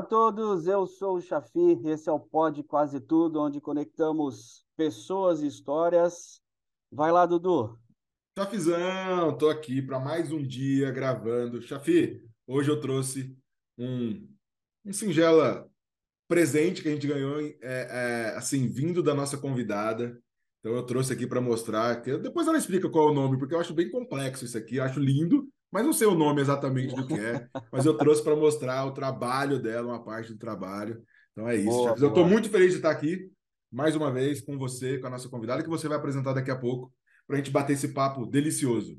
a todos, eu sou o Chafi, esse é o Pod Quase Tudo, onde conectamos pessoas e histórias. Vai lá, Dudu. Chafizão, tô aqui para mais um dia gravando. Chafi, hoje eu trouxe um, um singela presente que a gente ganhou, é, é, assim, vindo da nossa convidada. Então eu trouxe aqui para mostrar, que depois ela explica qual é o nome, porque eu acho bem complexo isso aqui, acho lindo, mas não sei o nome exatamente do que é, mas eu trouxe para mostrar o trabalho dela, uma parte do trabalho. Então é isso. Boa, eu estou muito feliz de estar aqui mais uma vez com você, com a nossa convidada, que você vai apresentar daqui a pouco, para a gente bater esse papo delicioso.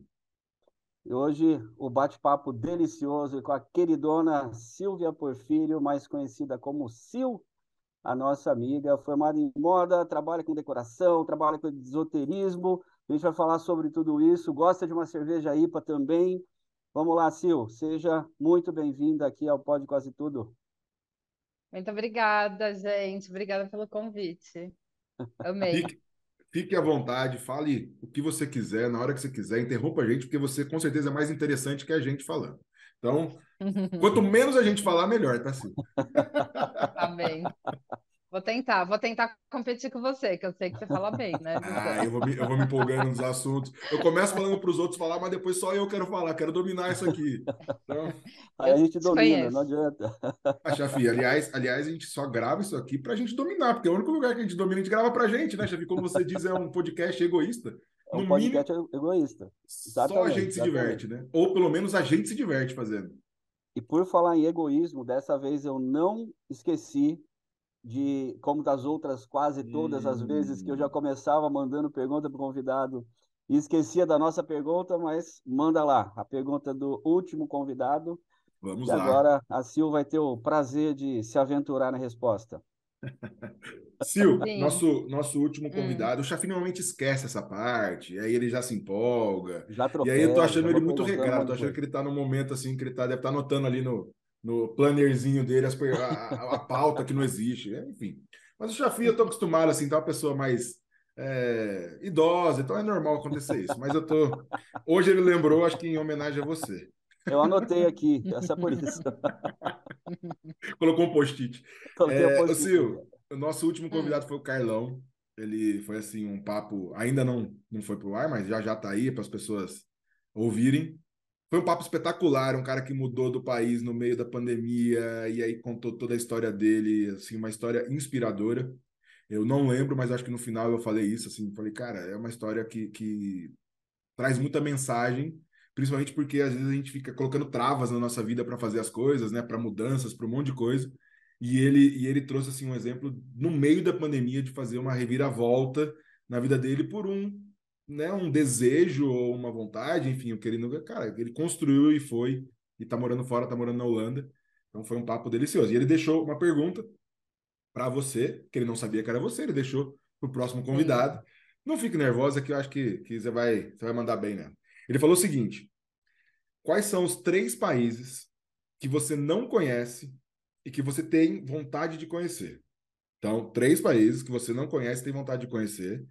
E hoje o bate-papo delicioso com a queridona Silvia Porfírio, mais conhecida como Sil, a nossa amiga, formada em moda, trabalha com decoração, trabalha com esoterismo. A gente vai falar sobre tudo isso. Gosta de uma cerveja IPA também. Vamos lá, Sil, seja muito bem-vinda aqui ao Pode Quase Tudo. Muito obrigada, gente. Obrigada pelo convite. Amei. Fique, fique à vontade, fale o que você quiser, na hora que você quiser, interrompa a gente, porque você com certeza é mais interessante que a gente falando. Então, quanto menos a gente falar, melhor, tá, Sil? Tá bem. Vou tentar, vou tentar competir com você, que eu sei que você fala bem, né? Ah, eu vou, me, eu vou me empolgando nos assuntos. Eu começo falando para os outros falar, mas depois só eu quero falar, quero dominar isso aqui. Então... Aí a gente domina, não adianta. A Chafi, aliás, aliás, a gente só grava isso aqui para a gente dominar, porque é o único lugar que a gente domina, a gente grava para a gente, né, Chafi? Como você diz, é um podcast egoísta. É um no podcast mínimo, egoísta. Exatamente, só a gente se diverte, né? Ou pelo menos a gente se diverte fazendo. E por falar em egoísmo, dessa vez eu não esqueci de como das outras quase todas as vezes que eu já hum. começava mandando pergunta para o convidado e esquecia da nossa pergunta, mas manda lá a pergunta do último convidado. Vamos e lá. agora a Sil vai ter o prazer de se aventurar na resposta. Sil, nosso, nosso último hum. convidado, hum. o Chafi normalmente esquece essa parte, aí ele já se empolga. Já e aí eu tô achando ele muito regrado, tô achando que ele tá no momento assim, que ele tá, deve estar tá anotando ali no, no plannerzinho dele as, a, a, pauta que não existe, né? enfim. Mas o Chafi, eu tô acostumado, assim, tá uma pessoa mais é, idosa, então é normal acontecer isso. Mas eu tô. Hoje ele lembrou, acho que em homenagem a você. Eu anotei aqui, essa é por isso. Colocou um post-it. É, post Sil, o nosso último hum. convidado foi o Carlão. Ele foi assim um papo, ainda não não foi pro ar, mas já já tá aí para as pessoas ouvirem. Foi um papo espetacular, um cara que mudou do país no meio da pandemia e aí contou toda a história dele, assim, uma história inspiradora. Eu não lembro, mas acho que no final eu falei isso, assim, falei, cara, é uma história que, que traz muita mensagem, principalmente porque às vezes a gente fica colocando travas na nossa vida para fazer as coisas, né, para mudanças, para um monte de coisa. E ele, e ele trouxe assim um exemplo no meio da pandemia de fazer uma reviravolta na vida dele por um né, um desejo ou uma vontade, enfim, o que ele cara, ele construiu e foi e tá morando fora, tá morando na Holanda. Então foi um papo delicioso. E ele deixou uma pergunta para você, que ele não sabia que era você, ele deixou pro próximo convidado. Sim. Não fique nervosa que eu acho que, que você vai você vai mandar bem né? Ele falou o seguinte: Quais são os três países que você não conhece e que você tem vontade de conhecer? Então, três países que você não conhece tem vontade de conhecer.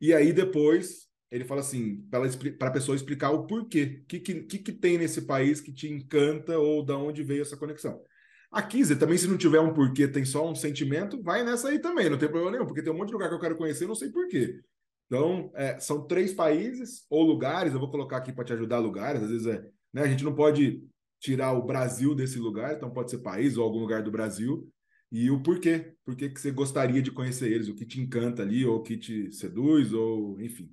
E aí depois ele fala assim, para a pessoa explicar o porquê. O que, que, que tem nesse país que te encanta ou da onde veio essa conexão. Aqui, Zé, também se não tiver um porquê, tem só um sentimento, vai nessa aí também, não tem problema nenhum, porque tem um monte de lugar que eu quero conhecer, não sei porquê. Então, é, são três países ou lugares, eu vou colocar aqui para te ajudar lugares, às vezes é, né, a gente não pode tirar o Brasil desse lugar, então pode ser país ou algum lugar do Brasil, e o porquê, por que você gostaria de conhecer eles, o que te encanta ali, ou o que te seduz, ou enfim.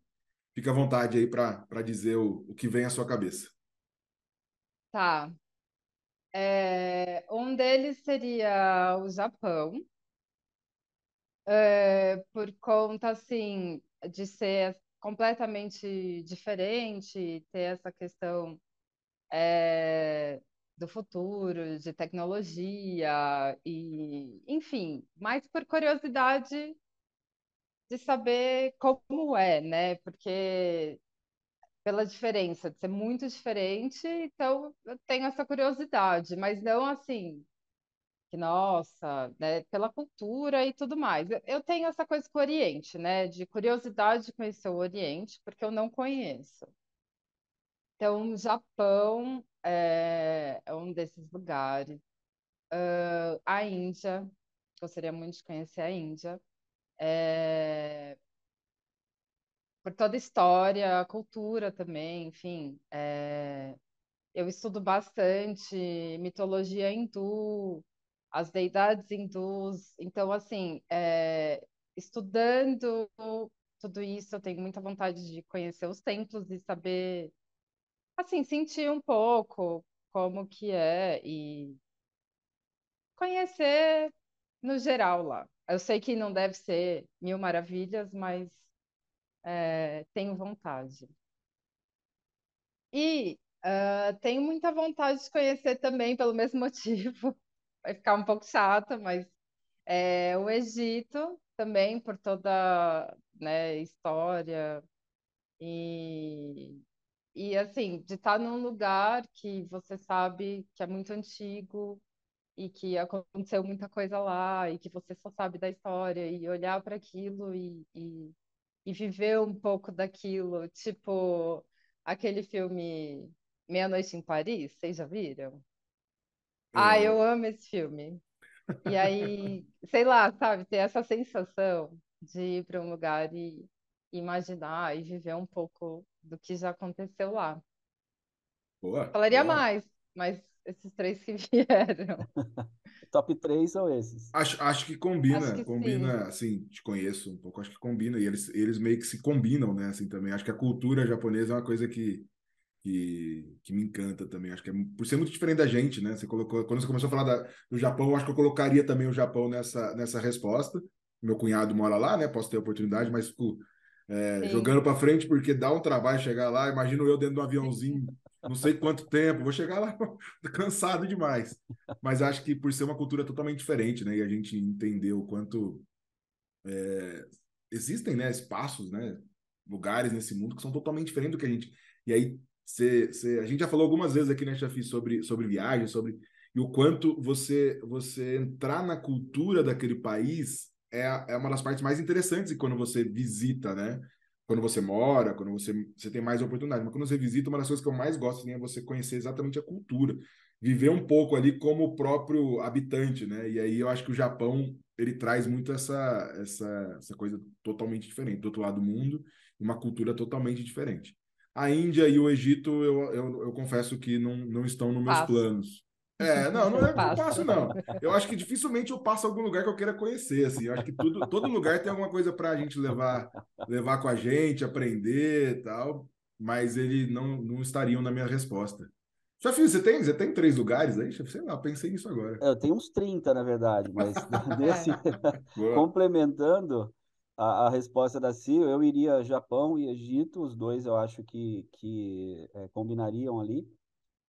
Fica à vontade aí para dizer o, o que vem à sua cabeça. Tá. É, um deles seria o Japão, é, por conta, assim, de ser completamente diferente, ter essa questão é, do futuro, de tecnologia, e, enfim, mais por curiosidade de saber como é, né? Porque pela diferença de ser muito diferente, então eu tenho essa curiosidade, mas não assim, que nossa, né? Pela cultura e tudo mais. Eu, tenho essa coisa com o Oriente, né? De curiosidade de conhecer o Oriente, porque eu não conheço. Então, Japão é, é um desses lugares. uh, a Índia, gostaria muito de conhecer a Índia. É, por toda a história, a cultura também, enfim. É, eu estudo bastante mitologia hindu, as deidades hindus. Então, assim, é, estudando tudo isso, eu tenho muita vontade de conhecer os templos e saber, assim, sentir um pouco como que é e conhecer no geral lá. Eu sei que não deve ser mil maravilhas, mas é, tenho vontade. E uh, tenho muita vontade de conhecer também, pelo mesmo motivo, vai ficar um pouco chato, mas é, o Egito também, por toda né, história e, e assim, de estar num lugar que você sabe que é muito antigo e que aconteceu muita coisa lá e que você só sabe da história e olhar para aquilo e, e, e viver um pouco daquilo, tipo aquele filme Meia-Noite em Paris, vocês já viram? Ah, eu amo esse filme. E aí, sei lá, sabe, ter essa sensação de ir para um lugar e imaginar e viver um pouco do que já aconteceu lá. Boa, Falaria boa. mais, mas esses três que vieram. Top 3 são esses. Acho, acho que combina, acho que combina, sim. assim, te conheço um pouco, acho que combina, e eles, eles meio que se combinam, né, assim, também. Acho que a cultura japonesa é uma coisa que, que, que me encanta também. Acho que é por ser muito diferente da gente, né? Você colocou, quando você começou a falar da, do Japão, acho que eu colocaria também o Japão nessa, nessa resposta. Meu cunhado mora lá, né? Posso ter oportunidade, mas fico é, jogando para frente porque dá um trabalho chegar lá. Imagino eu dentro de um aviãozinho, não sei quanto tempo, vou chegar lá cansado demais. Mas acho que por ser uma cultura totalmente diferente, né? E a gente entendeu o quanto é, existem, né? Espaços, né? Lugares nesse mundo que são totalmente diferentes do que a gente. E aí Cê, cê, a gente já falou algumas vezes aqui, né, Chafi, sobre, sobre viagem, sobre e o quanto você você entrar na cultura daquele país é, é uma das partes mais interessantes quando você visita, né? Quando você mora, quando você, você tem mais oportunidade. Mas quando você visita, uma das coisas que eu mais gosto assim, é você conhecer exatamente a cultura. Viver um pouco ali como o próprio habitante, né? E aí eu acho que o Japão, ele traz muito essa, essa, essa coisa totalmente diferente. Do outro lado do mundo, uma cultura totalmente diferente. A Índia e o Egito, eu, eu, eu confesso que não, não estão nos meus passo. planos. É, não, não é que eu passo, não. Eu acho que dificilmente eu passo algum lugar que eu queira conhecer, assim. Eu acho que tudo, todo lugar tem alguma coisa para a gente levar, levar com a gente, aprender e tal, mas ele não, não estariam na minha resposta. Já fiz, você tem, você tem três lugares aí? Sei lá, pensei nisso agora. Eu tenho uns 30, na verdade, mas desse, complementando, a, a, resposta da Cia, eu iria Japão e Egito, os dois eu acho que, que é, combinariam ali.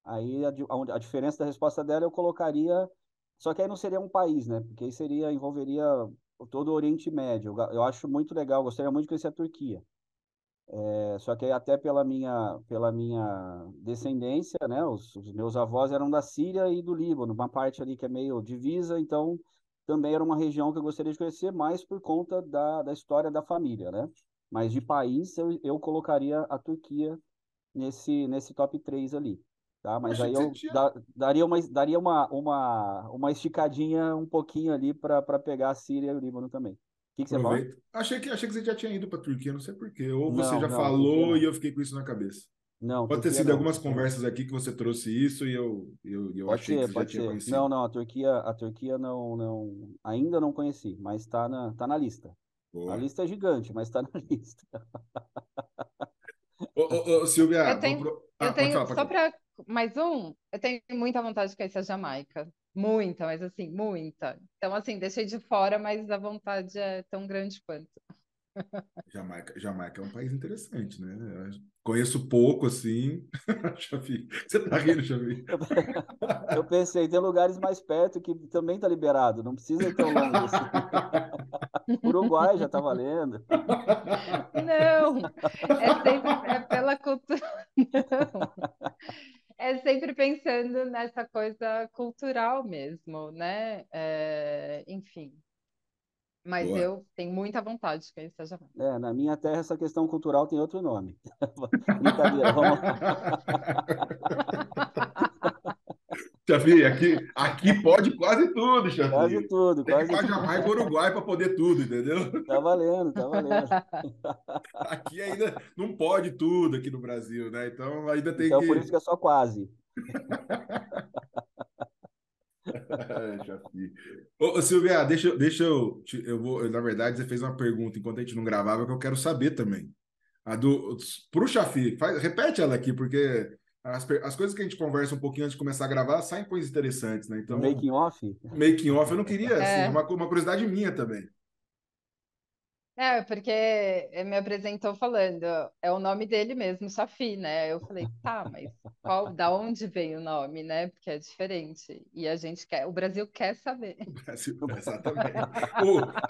Aí a, a, a, diferença da resposta dela eu colocaria, só que aí não seria um país, né? Porque aí seria, envolveria todo o Oriente Médio. Eu, eu acho muito legal, gostaria muito de conhecer a Turquia. É, só que aí até pela minha, pela minha descendência, né? Os, os meus avós eram da Síria e do Líbano, uma parte ali que é meio divisa, então também era uma região que eu gostaria de conhecer mais por conta da, da história da família, né? Mas de país, eu, eu colocaria a Turquia nesse, nesse top 3 ali. Tá? Mas aí eu tinha... da, daria, uma, daria uma, uma, uma esticadinha um pouquinho ali para pegar a Síria e o Líbano também. O que, que você fala? Achei que, achei que você já tinha ido para a Turquia, não sei porquê. Ou não, você já não, falou e eu fiquei com isso na cabeça. Não, pode ter sido não. algumas conversas aqui que você trouxe isso e eu, eu, eu achei ser, que você já tinha ser. conhecido. Não, não, a Turquia, a Turquia não, não, ainda não conheci, mas está na, tá na lista. Boa. A lista é gigante, mas está na lista. ô, ô, ô, Silvia, eu tenho, pro... ah, eu tenho falar, só para mais um, eu tenho muita vontade de conhecer a Jamaica. Muita, mas assim, muita. Então, assim, deixei de fora, mas a vontade é tão grande quanto. Jamaica, Jamaica é um país interessante, né? Conheço pouco, assim. Xavi, você tá rindo, Xavi? Eu pensei, tem lugares mais perto que também tá liberado, não precisa ir tão longe assim. Uruguai já tá valendo. Não, é sempre é pela cultura. Não. É sempre pensando nessa coisa cultural mesmo, né? É, enfim, mas Boa. eu tenho muita vontade de conhecer a Jamaica. É, na minha terra essa questão cultural tem outro nome. Brincadeira, vamos Chafi, aqui, aqui pode quase tudo, Chafi. Quase tudo, Tem quase que para Jamaica Uruguai para poder tudo, entendeu? Tá valendo, tá valendo. Aqui ainda não pode tudo aqui no Brasil, né? Então ainda tem então, que. por isso que é só quase. é. Ô, Silvia, deixa, deixa eu. Eu vou, na verdade, você fez uma pergunta enquanto a gente não gravava que eu quero saber também. A do, pro Chafi, faz, repete ela aqui, porque as, as coisas que a gente conversa um pouquinho antes de começar a gravar saem coisas interessantes, né? Então, making off? Making off, eu não queria, assim, é. uma, uma curiosidade minha também. É, porque ele me apresentou falando, é o nome dele mesmo, Safi, né? Eu falei, tá, mas qual, da onde vem o nome, né? Porque é diferente. E a gente quer, o Brasil quer saber. O Brasil, exatamente.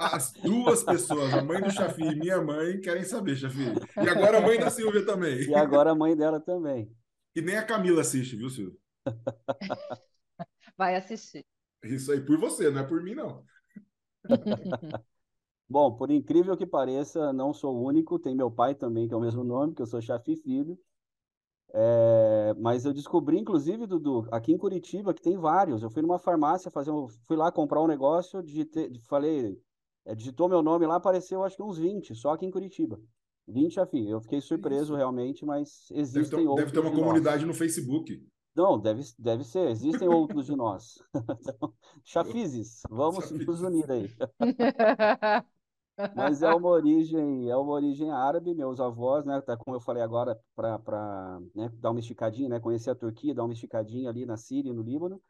As duas pessoas, a mãe do Chafi e minha mãe, querem saber, Chafi. E agora a mãe da Silvia também. E agora a mãe dela também. E nem a Camila assiste, viu, Silvia? Vai assistir. Isso aí por você, não é por mim, não. Bom, por incrível que pareça, não sou o único, tem meu pai também, que é o mesmo nome, que eu sou Chafi Filho. É, mas eu descobri, inclusive, Dudu, aqui em Curitiba, que tem vários. Eu fui numa farmácia fazer um, fui lá comprar um negócio, digitei, falei, é, digitou meu nome lá, apareceu acho que uns 20, só aqui em Curitiba. 20 Chafi. Eu fiquei surpreso Isso. realmente, mas existem deve ter, outros. Deve ter uma comunidade no Facebook. Não, deve, deve ser. Existem outros de nós. Então, chafizes, vamos Chafizes. nos unir aí. Mas é uma origem, é uma origem árabe, meus avós, né? Tá, como eu falei agora, para né, dar uma esticadinha, né? Conhecer a Turquia, dar uma esticadinha ali na Síria e no Líbano.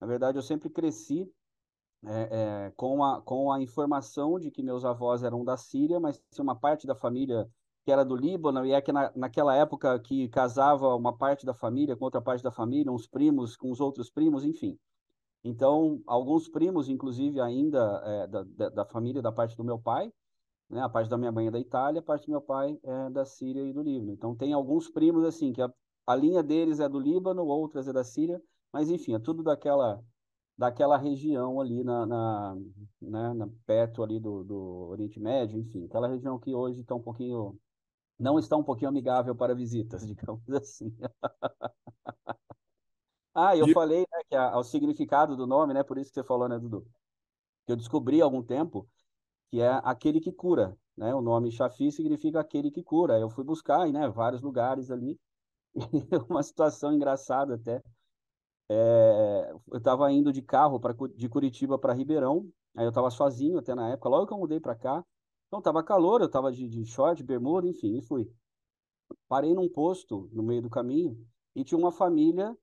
Na verdade, eu sempre cresci é, é, com, a, com a informação de que meus avós eram da Síria, mas tinha uma parte da família que era do Líbano, e é que na, naquela época que casava uma parte da família com outra parte da família, uns primos com os outros primos, enfim. Então, alguns primos, inclusive, ainda é, da, da, da, família, da parte do meu pai, né? A parte da minha mãe é da Itália, a parte do meu pai é da Síria e do Líbano. Então, tem alguns primos, assim, que a, a linha deles é do Líbano, outras é da Síria, mas, enfim, é tudo daquela, daquela região ali, na, na, né? na perto ali do, do Oriente Médio, enfim, aquela região que hoje está um pouquinho não está um pouquinho amigável para visitas, digamos assim. Ah, eu e... falei né, que a, o significado do nome, né? Por isso que você falou, né, Dudu? Que eu descobri há algum tempo que é aquele que cura, né? O nome Shafi significa aquele que cura. Eu fui buscar, né, vários lugares ali. uma situação engraçada até. É, eu estava indo de carro para de Curitiba para Ribeirão. Aí eu estava sozinho até na época. Logo que eu mudei para cá, então estava calor. Eu estava de, de short, bermuda, enfim, e fui. Parei num posto no meio do caminho e tinha uma família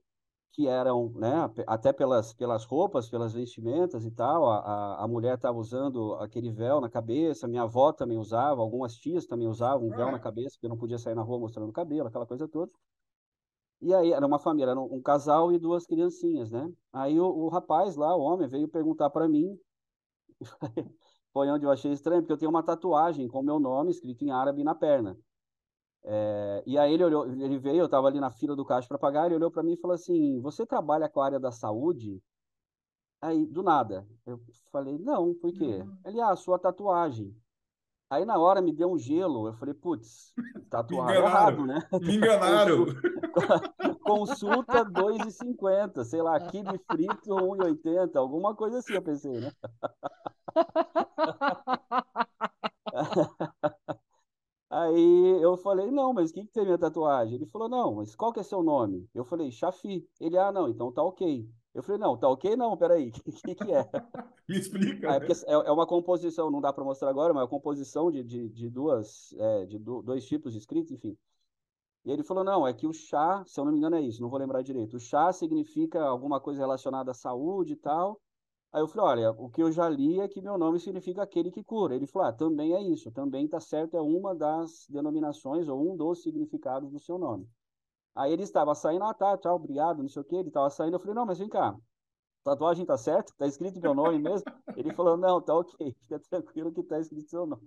que eram, né, até pelas, pelas roupas, pelas vestimentas e tal, a, a, mulher estava usando aquele véu na cabeça, minha avó também usava, algumas tias também usavam um véu na cabeça, porque não podia sair na rua mostrando o cabelo, aquela coisa toda. E aí era uma família, era um, um casal e duas criancinhas, né? Aí o, o rapaz lá, o homem, veio perguntar para mim, foi onde eu achei estranho, porque eu tenho uma tatuagem com o meu nome escrito em árabe na perna. É, e aí ele olhou, ele veio, eu estava ali na fila do caixa para pagar, ele olhou para mim e falou assim: "Você trabalha com a área da saúde?" Aí, do nada, eu falei: "Não, por quê?" Uhum. Ele: "Ah, sua tatuagem." Aí na hora me deu um gelo, eu falei: "Putz, tatuagem errado, né?" Me enganaram. Consulta 2,50, sei lá, quibe frito 1,80, alguma coisa assim, eu pensei, né? Aí eu falei, não, mas o que, que tem minha tatuagem? Ele falou, não, mas qual que é seu nome? Eu falei, Chafi. Ele, ah, não, então tá ok. Eu falei, não, tá ok não, peraí, o que, que é? Me explica. Aí, né? é, é, uma composição, não dá para mostrar agora, mas é uma composição de, de, de duas, é, de do, dois tipos de escritos, enfim. E ele falou, não, é que o chá, se eu não me engano é isso, não vou lembrar direito. O chá significa alguma coisa relacionada à saúde e tal, Aí eu falei, olha, o que eu já li é que meu nome significa aquele que cura. Ele falou, ah, também é isso, também está certo, é uma das denominações ou um dos significados do seu nome. Aí ele estava saindo, ah, tá, tchau, obrigado, não sei o quê, ele estava saindo, eu falei, não, mas vem cá, tatuagem tá certo? Tá escrito meu nome mesmo? Ele falou, não, tá ok, fica tranquilo que tá escrito seu nome.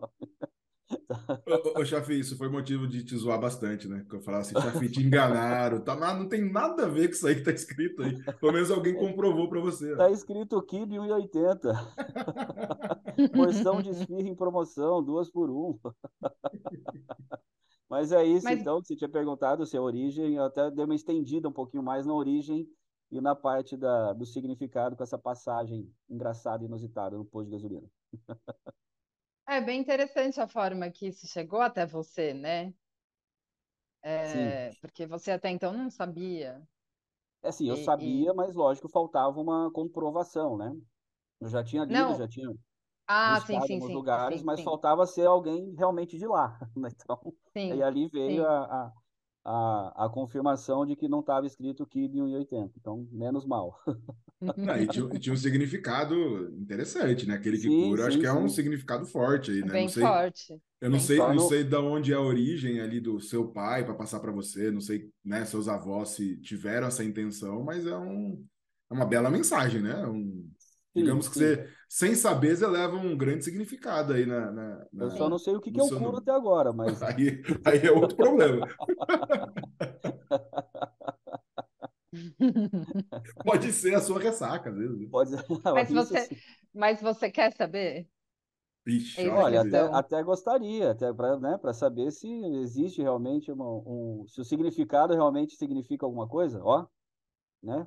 ô, ô, Chafi, isso foi motivo de te zoar bastante, né? Que eu falava assim, Chafi, te enganaram, tá, mas não tem nada a ver com isso aí que tá escrito aí. Pelo menos alguém comprovou para você. Tá escrito Kib 1,80. Porção de esfirra em promoção, duas por um. Mas é isso, mas... então, que você tinha perguntado se a origem, eu até dei uma estendida um pouquinho mais na origem e na parte da, do significado com essa passagem engraçada e inusitada no posto de gasolina. É bem interessante a forma que isso chegou até você, né? É, porque você até então não sabia. É assim, eu e, sabia, e... mas lógico, faltava uma comprovação, né? Eu já tinha lido, não. já tinha ah, sim, sim, sim, lugares, sim, mas sim. faltava ser alguém realmente de lá. Né? Então, e ali veio a, a, a, a, confirmação de que não estava escrito KIB 1,80. Então, menos mal. Não, e, tinha, tinha, um significado interessante, né? Aquele que sim, cura, sim, acho que é um significado forte aí, né? Bem não sei, forte. Eu não sei, não sei de onde é a origem ali do seu pai para passar para você, não sei, né, seus avós se tiveram essa intenção, mas é, um, é uma bela mensagem, né? Um, sim, digamos que você, sem saber, você leva um grande significado aí na. na, na eu só não sei o que, que eu curo até agora, mas. Aí, aí é outro problema. Pode ser a sua ressaca, às vezes. Pode ser. Mas você, mas você quer saber? Ixi, olha, até, até gostaria, até para né, saber se existe realmente uma, um. Se o significado realmente significa alguma coisa, ó. Né?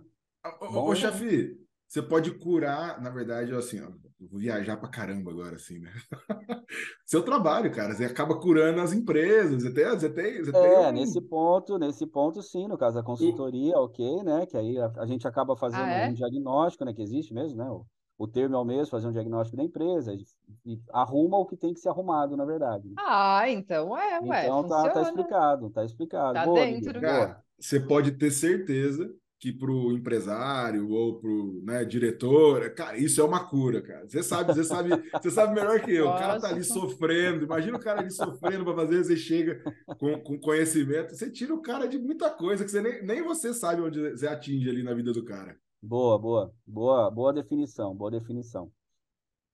Ô, ô chefe, você pode curar, na verdade, assim, ó, eu vou viajar pra caramba agora, assim, né? Seu trabalho, cara, você acaba curando as empresas, você tem, você tem, você é, tem nesse ponto, nesse ponto, sim, no caso da consultoria, ok, né? Que aí a, a gente acaba fazendo ah, é? um diagnóstico, né? Que existe mesmo, né? O, o termo é o mesmo, fazer um diagnóstico da empresa e, e, arruma o que tem que ser arrumado, na verdade. Né? Ah, então é, ué, Então tá, tá, explicado, tá explicado. Tá Boa, dentro. Cara, você pode ter certeza que para o empresário ou para o né, diretor, cara, isso é uma cura, cara. Você sabe, você sabe, você sabe melhor que eu. O cara tá ali sofrendo. Imagina o cara ali sofrendo para fazer, você chega com, com conhecimento, você tira o cara de muita coisa que você nem, nem você sabe onde você atinge ali na vida do cara. Boa, boa, boa, boa definição, boa definição.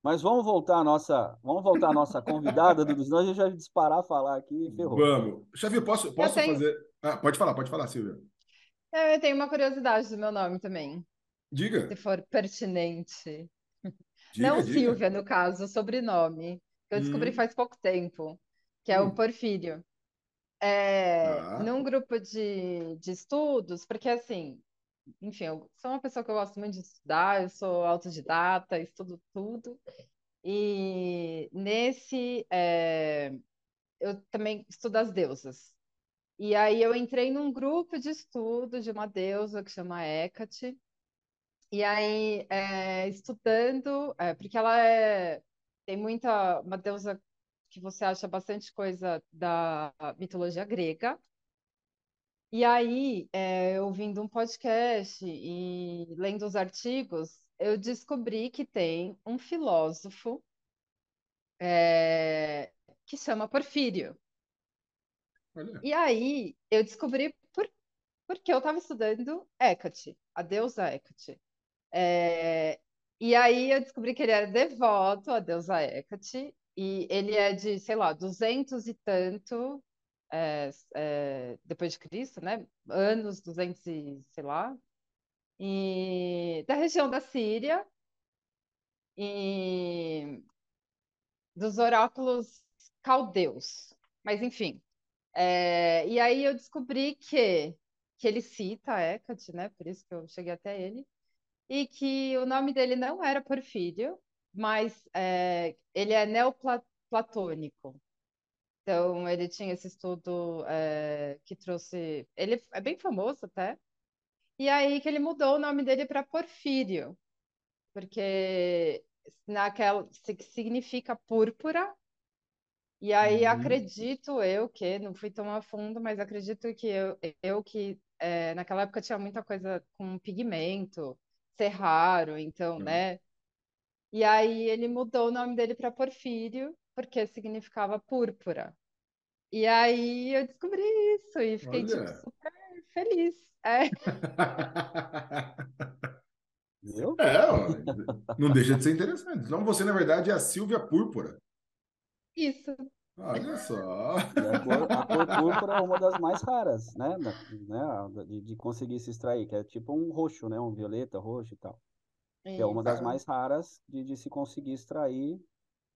Mas vamos voltar à nossa, vamos voltar à nossa convidada, Dudu, senão a gente vai disparar falar aqui e ferrou. Vamos. Xavier, posso, posso tenho... fazer. Ah, pode falar, pode falar, Silvia. Eu tenho uma curiosidade do meu nome também. Diga. Se for pertinente. Diga, Não diga. Silvia, no caso, o sobrenome. Que eu descobri hum. faz pouco tempo, que é hum. o Porfírio. É, ah. Num grupo de, de estudos, porque assim, enfim, eu sou uma pessoa que eu gosto muito de estudar, eu sou autodidata, estudo tudo. E nesse, é, eu também estudo as deusas. E aí eu entrei num grupo de estudo de uma deusa que chama Hecate. E aí, é, estudando, é, porque ela é, tem muita, uma deusa que você acha bastante coisa da mitologia grega. E aí, é, ouvindo um podcast e lendo os artigos, eu descobri que tem um filósofo é, que chama Porfírio. E aí eu descobri por, porque eu estava estudando Hecate, a deusa Hecate. É, e aí eu descobri que ele era devoto à deusa Hecate, e ele é de, sei lá, duzentos e tanto é, é, depois de Cristo, né? Anos, duzentos e, sei lá, e da região da Síria, e dos oráculos caldeus. Mas, enfim, é, e aí eu descobri que, que ele cita Hecate, né? Por isso que eu cheguei até ele. E que o nome dele não era Porfírio, mas é, ele é neoplatônico. Então, ele tinha esse estudo é, que trouxe. Ele é bem famoso até. E aí que ele mudou o nome dele para Porfírio, porque naquela significa púrpura e aí uhum. acredito eu que, não fui tão a fundo, mas acredito que eu, eu que é, naquela época tinha muita coisa com pigmento, ser raro, então, uhum. né? E aí ele mudou o nome dele para Porfírio, porque significava púrpura. E aí eu descobri isso e fiquei tipo, super feliz. É. Viu? É, não deixa de ser interessante. Então você, na verdade, é a Silvia Púrpura. Isso. Olha só. a cor, a cor púrpura é uma das mais raras, né? né? De, de, conseguir se extrair, que é tipo um roxo, né? Um violeta, roxo e tal. Que é uma das mais raras de, de se conseguir extrair,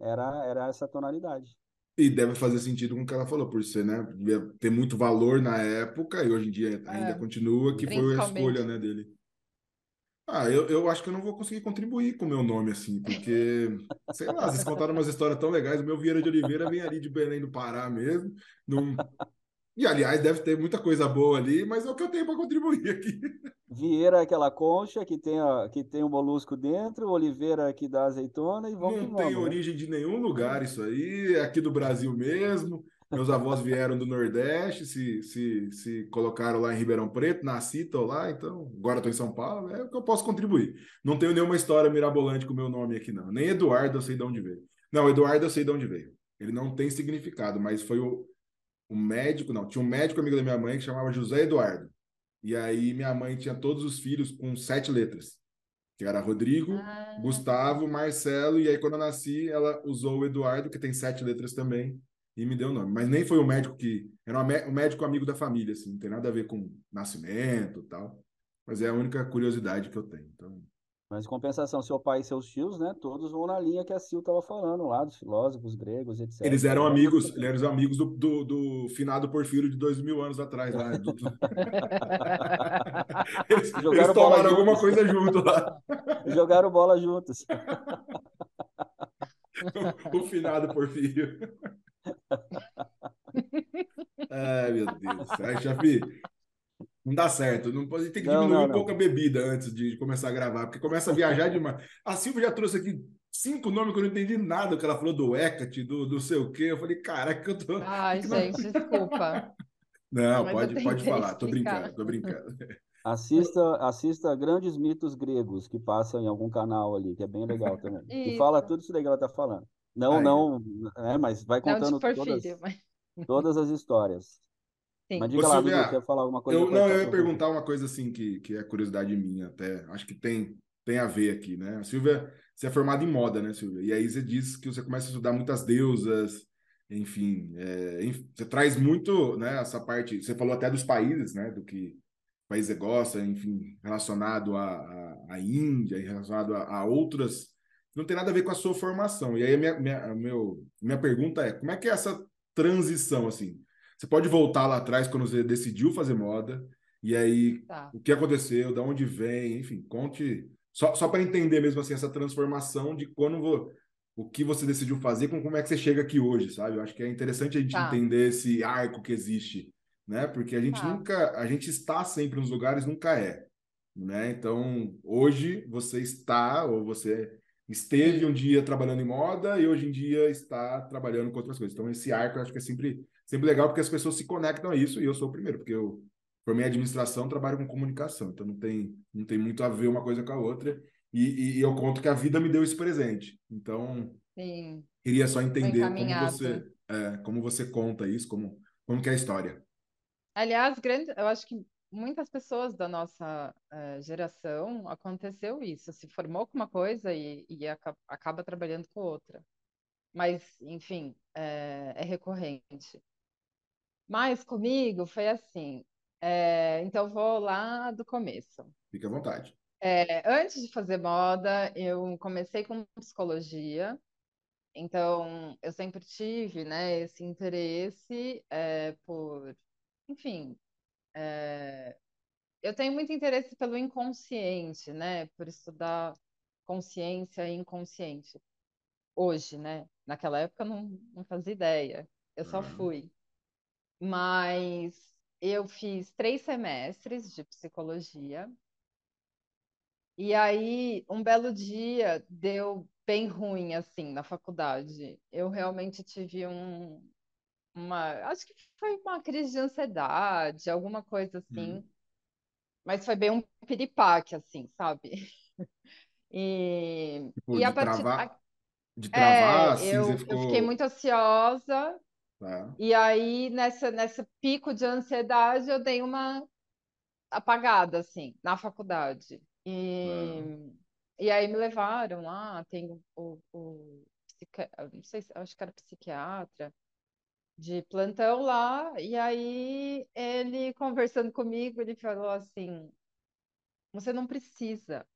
era, era essa tonalidade. E deve fazer sentido com o que ela falou, por ser, né? Ter muito valor na época, e hoje em dia ainda é, continua, que foi a escolha né, dele. Ah, eu, eu acho que eu não vou conseguir contribuir com o meu nome, assim, porque, sei lá, vocês contaram umas histórias tão legais. O meu Vieira de Oliveira vem ali de Belém do Pará mesmo. Não... E, aliás, deve ter muita coisa boa ali, mas é o que eu tenho para contribuir aqui. Vieira é aquela concha que tem, a, que tem o molusco dentro, Oliveira que dá azeitona e vamos Não tem né? origem de nenhum lugar isso aí, é aqui do Brasil mesmo. Meus avós vieram do Nordeste, se, se, se colocaram lá em Ribeirão Preto, nasci, tô lá, então agora estou em São Paulo, é o que eu posso contribuir. Não tenho nenhuma história mirabolante com o meu nome aqui, não. Nem Eduardo eu sei de onde veio. Não, Eduardo eu sei de onde veio. Ele não tem significado, mas foi o, o médico, não, tinha um médico amigo da minha mãe que chamava José Eduardo. E aí minha mãe tinha todos os filhos com sete letras, que era Rodrigo, Ah. Gustavo, Marcelo, e aí quando eu nasci, ela usou o Eduardo, que tem sete letras também, e me deu o nome. Mas nem foi o médico que. Era um médico amigo da família, assim, não tem nada a ver com nascimento e tal. Mas é a única curiosidade que eu tenho. Então, Mas em compensação, seu pai e seus tios, né? Todos vão na linha que a Sil estava falando lá, dos filósofos gregos, etc. eles eram amigos, eles eram amigos do, do, do finado Porfírio de dois mil anos atrás lá. do- do- Eles, Jogaram eles tomaram juntos. alguma coisa junto lá. Jogaram bola juntos. o finado Porfírio. Ai, meu Deus. Ai, Chafi, não dá certo. Não pode, tem que Não, diminuir não, um não. pouco a bebida antes de começar a gravar, porque começa a viajar demais. A Silvia já trouxe aqui cinco nomes que eu não entendi nada, que ela falou do Hecate, do, do sei o quê. Eu falei, caraca, eu tô. Ai, gente, desculpa. Não, Mas pode, pode falar. Tô brincando, tô brincando. Assista, assista Grandes Mitos Gregos, que passa em algum canal ali, que é bem legal também. E fala tudo isso daí que ela tá falando. Não, Aí. não, é, mas vai Não contando de Porfírio, todas, mas todas as histórias. sim. Mas Ô, diga lá, Silvia, Dudu, quer falar alguma coisa? Eu, não, eu ia perguntar uma coisa assim que, que é curiosidade minha até. Acho que tem, tem a ver aqui, né? A Silvia, você é formada em moda, né, Silvia? E aí você diz que você começa a estudar muitas deusas, enfim, é, enf- você traz muito, né, essa parte. Você falou até dos países, né, do que o país você gosta, enfim, relacionado à, à, à Índia, e relacionado a, a outras. Não tem nada a ver com a sua formação. E aí minha, minha, meu, minha pergunta é: como é que é essa transição, assim? Você pode voltar lá atrás quando você decidiu fazer moda, e aí Tá. o que aconteceu, de onde vem, enfim, conte. Só, só para entender mesmo assim essa transformação de quando vo- o que você decidiu fazer com como é que você chega aqui hoje, sabe? Eu acho que é interessante a gente Tá. entender esse arco que existe, né? Porque a gente Tá. nunca, a gente está sempre nos lugares, nunca é, né? Então, hoje você está ou você esteve um dia trabalhando em moda e hoje em dia está trabalhando com outras coisas. Então, esse arco eu acho que é sempre, sempre legal porque as pessoas se conectam a isso e eu sou o primeiro, porque eu formei administração, trabalho com comunicação, então não tem, não tem muito a ver uma coisa com a outra. E, e- eu conto que a vida me deu esse presente. Então, Sim. queria só entender como você, é, como você conta isso, como, como que é a história. Aliás, grande, eu acho que muitas pessoas da nossa eh, geração aconteceu isso, se formou com uma coisa e, e aca- acaba trabalhando com outra. Mas, enfim, é, é recorrente. Mas comigo foi assim. eh, então, vou lá do começo. Fique à vontade. É, antes de fazer moda, eu comecei com psicologia. Então, eu sempre tive, né, esse interesse é, por, enfim, é, eu tenho muito interesse pelo inconsciente, né, por estudar consciência e inconsciente. Hoje, né, naquela época eu não, não fazia ideia, eu só Uhum. fui. Mas eu fiz três semestres de psicologia. E aí, um belo dia, deu bem ruim, assim, na faculdade. Eu realmente tive um, uma, acho que foi uma crise de ansiedade, alguma coisa assim. Hum. Mas foi bem um piripaque, assim, sabe? E, Tipo, e a partir... travar, de É, travar, assim, eu, você eu fiquei muito ansiosa. Tá. E aí, nessa, nesse pico de ansiedade, eu dei uma apagada, assim, na faculdade. E, e aí me levaram lá, tem o, o, o não sei se, acho que era psiquiatra, de plantão lá, e aí ele conversando comigo, ele falou assim, você não precisa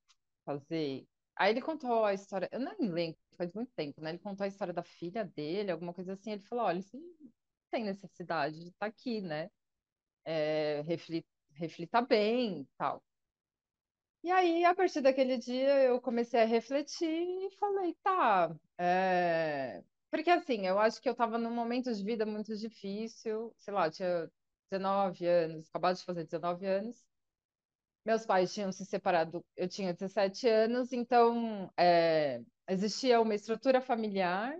fazer. Aí ele contou a história, eu não lembro, faz muito tempo, né? Ele contou a história da filha dele, alguma coisa assim, ele falou, olha, você não tem necessidade de estar aqui, né? É, reflita, reflita bem e tal. E aí, a partir daquele dia, eu comecei a refletir e falei, tá. É... Porque assim, eu acho que eu estava num momento de vida muito difícil, sei lá, eu tinha 19 anos, acabado de fazer 19 anos. Meus pais tinham se separado, eu tinha 17 anos, então é... existia uma estrutura familiar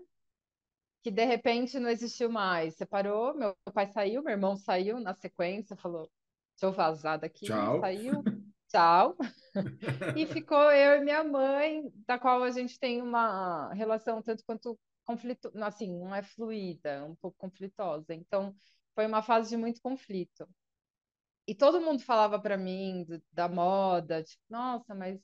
que de repente não existiu mais. Separou, meu pai saiu, meu irmão saiu na sequência, falou: deixa eu vazar daqui, Tchau. saiu tchau. e ficou eu e minha mãe, da qual a gente tem uma relação tanto quanto conflito, assim, não é fluida, um pouco conflitosa. Então, foi uma fase de muito conflito. E todo mundo falava para mim da moda, tipo, nossa, mas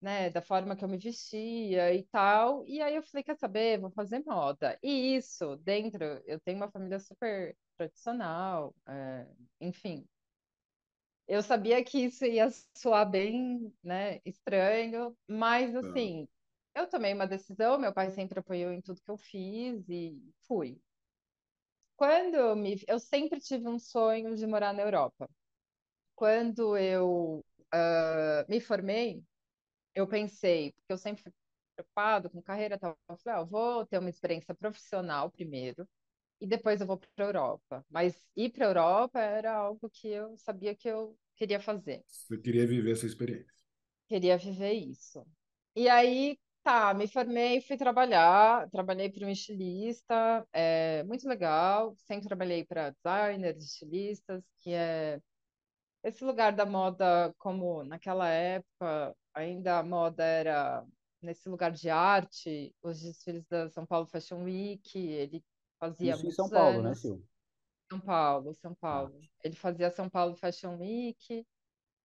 né, da forma que eu me vestia e tal. E aí eu falei, quer saber, vou fazer moda. E isso, dentro, eu tenho uma família super tradicional, é, enfim, eu sabia que isso ia soar bem, né, estranho, mas assim, eu tomei uma decisão, meu pai sempre apoiou em tudo que eu fiz e fui. Quando eu me, eu sempre tive um sonho de morar na Europa. Quando eu uh, me formei, eu pensei, porque eu sempre fui preocupado com carreira, tal, eu falei, ah, eu vou ter uma experiência profissional primeiro e depois eu vou para a Europa. Mas ir para a Europa era algo que eu sabia que eu queria fazer. Você queria viver essa experiência. Queria viver isso. E aí, tá, me formei, fui trabalhar, trabalhei para um estilista, é muito legal. Sempre trabalhei para designers, estilistas, que é esse lugar da moda, como naquela época, ainda a moda era nesse lugar de arte, os desfiles da São Paulo Fashion Week, ele Fazia Isso em São Paulo, né, anos. Sil? São Paulo, São Ah, Paulo. Ele fazia São Paulo Fashion Week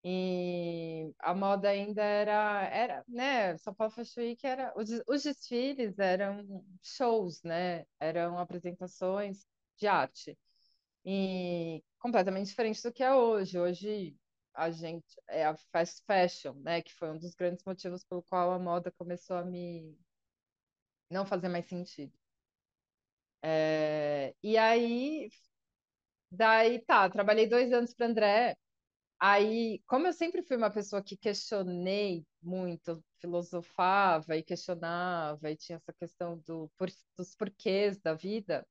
e a moda ainda era, era, né? São Paulo Fashion Week era, os, os desfiles eram shows, né? Eram apresentações de arte e completamente diferente do que é hoje. Hoje a gente é a fast fashion, né? Que foi um dos grandes motivos pelo qual a moda começou a me não fazer mais sentido. É, e aí, daí tá, trabalhei dois anos para André. Aí, como eu sempre fui uma pessoa que questionei muito, filosofava e questionava, e tinha essa questão do, por- dos porquês da vida,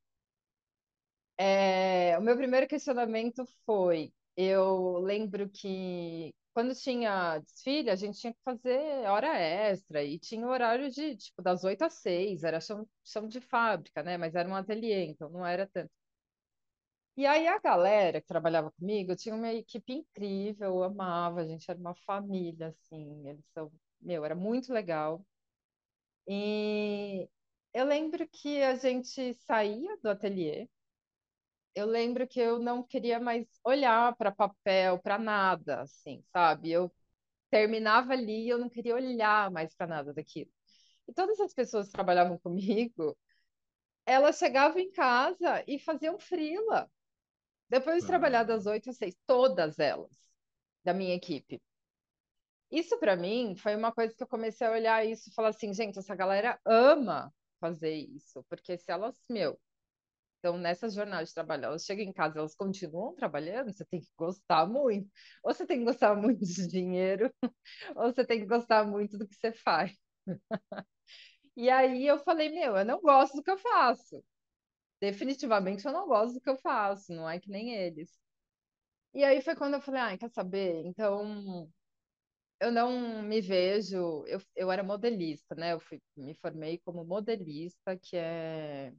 é, o meu primeiro questionamento foi: eu lembro que quando tinha desfile, a gente tinha que fazer hora extra, e tinha horário de, tipo, das oito às seis, era chão, chão de fábrica, né? Mas era um ateliê, então não era tanto. E aí a galera que trabalhava comigo, eu tinha uma equipe incrível, eu amava, a gente era uma família, assim, eles são, meu, era muito legal. E eu lembro que a gente saía do ateliê, eu lembro que eu não queria mais olhar para papel, para nada, assim, sabe? Eu terminava ali e eu não queria olhar mais para nada daquilo. E todas as pessoas que trabalhavam comigo, elas chegavam em casa e faziam freela. Depois de trabalhar das oito às seis, todas elas, da minha equipe. Isso para mim foi uma coisa que eu comecei a olhar isso e falar assim, gente, essa galera ama fazer isso, porque se elas, meu, estão nessa jornada de trabalho, elas chegam em casa, elas continuam trabalhando, você tem que gostar muito. Ou você tem que gostar muito de dinheiro, ou você tem que gostar muito do que você faz. E aí eu falei, meu, eu não gosto do que eu faço. Definitivamente eu não gosto do que eu faço, não é que nem eles. E aí foi quando eu falei, ah, quer saber? Então, eu não me vejo. Eu, eu era modelista, né? Eu fui, me formei como modelista, que é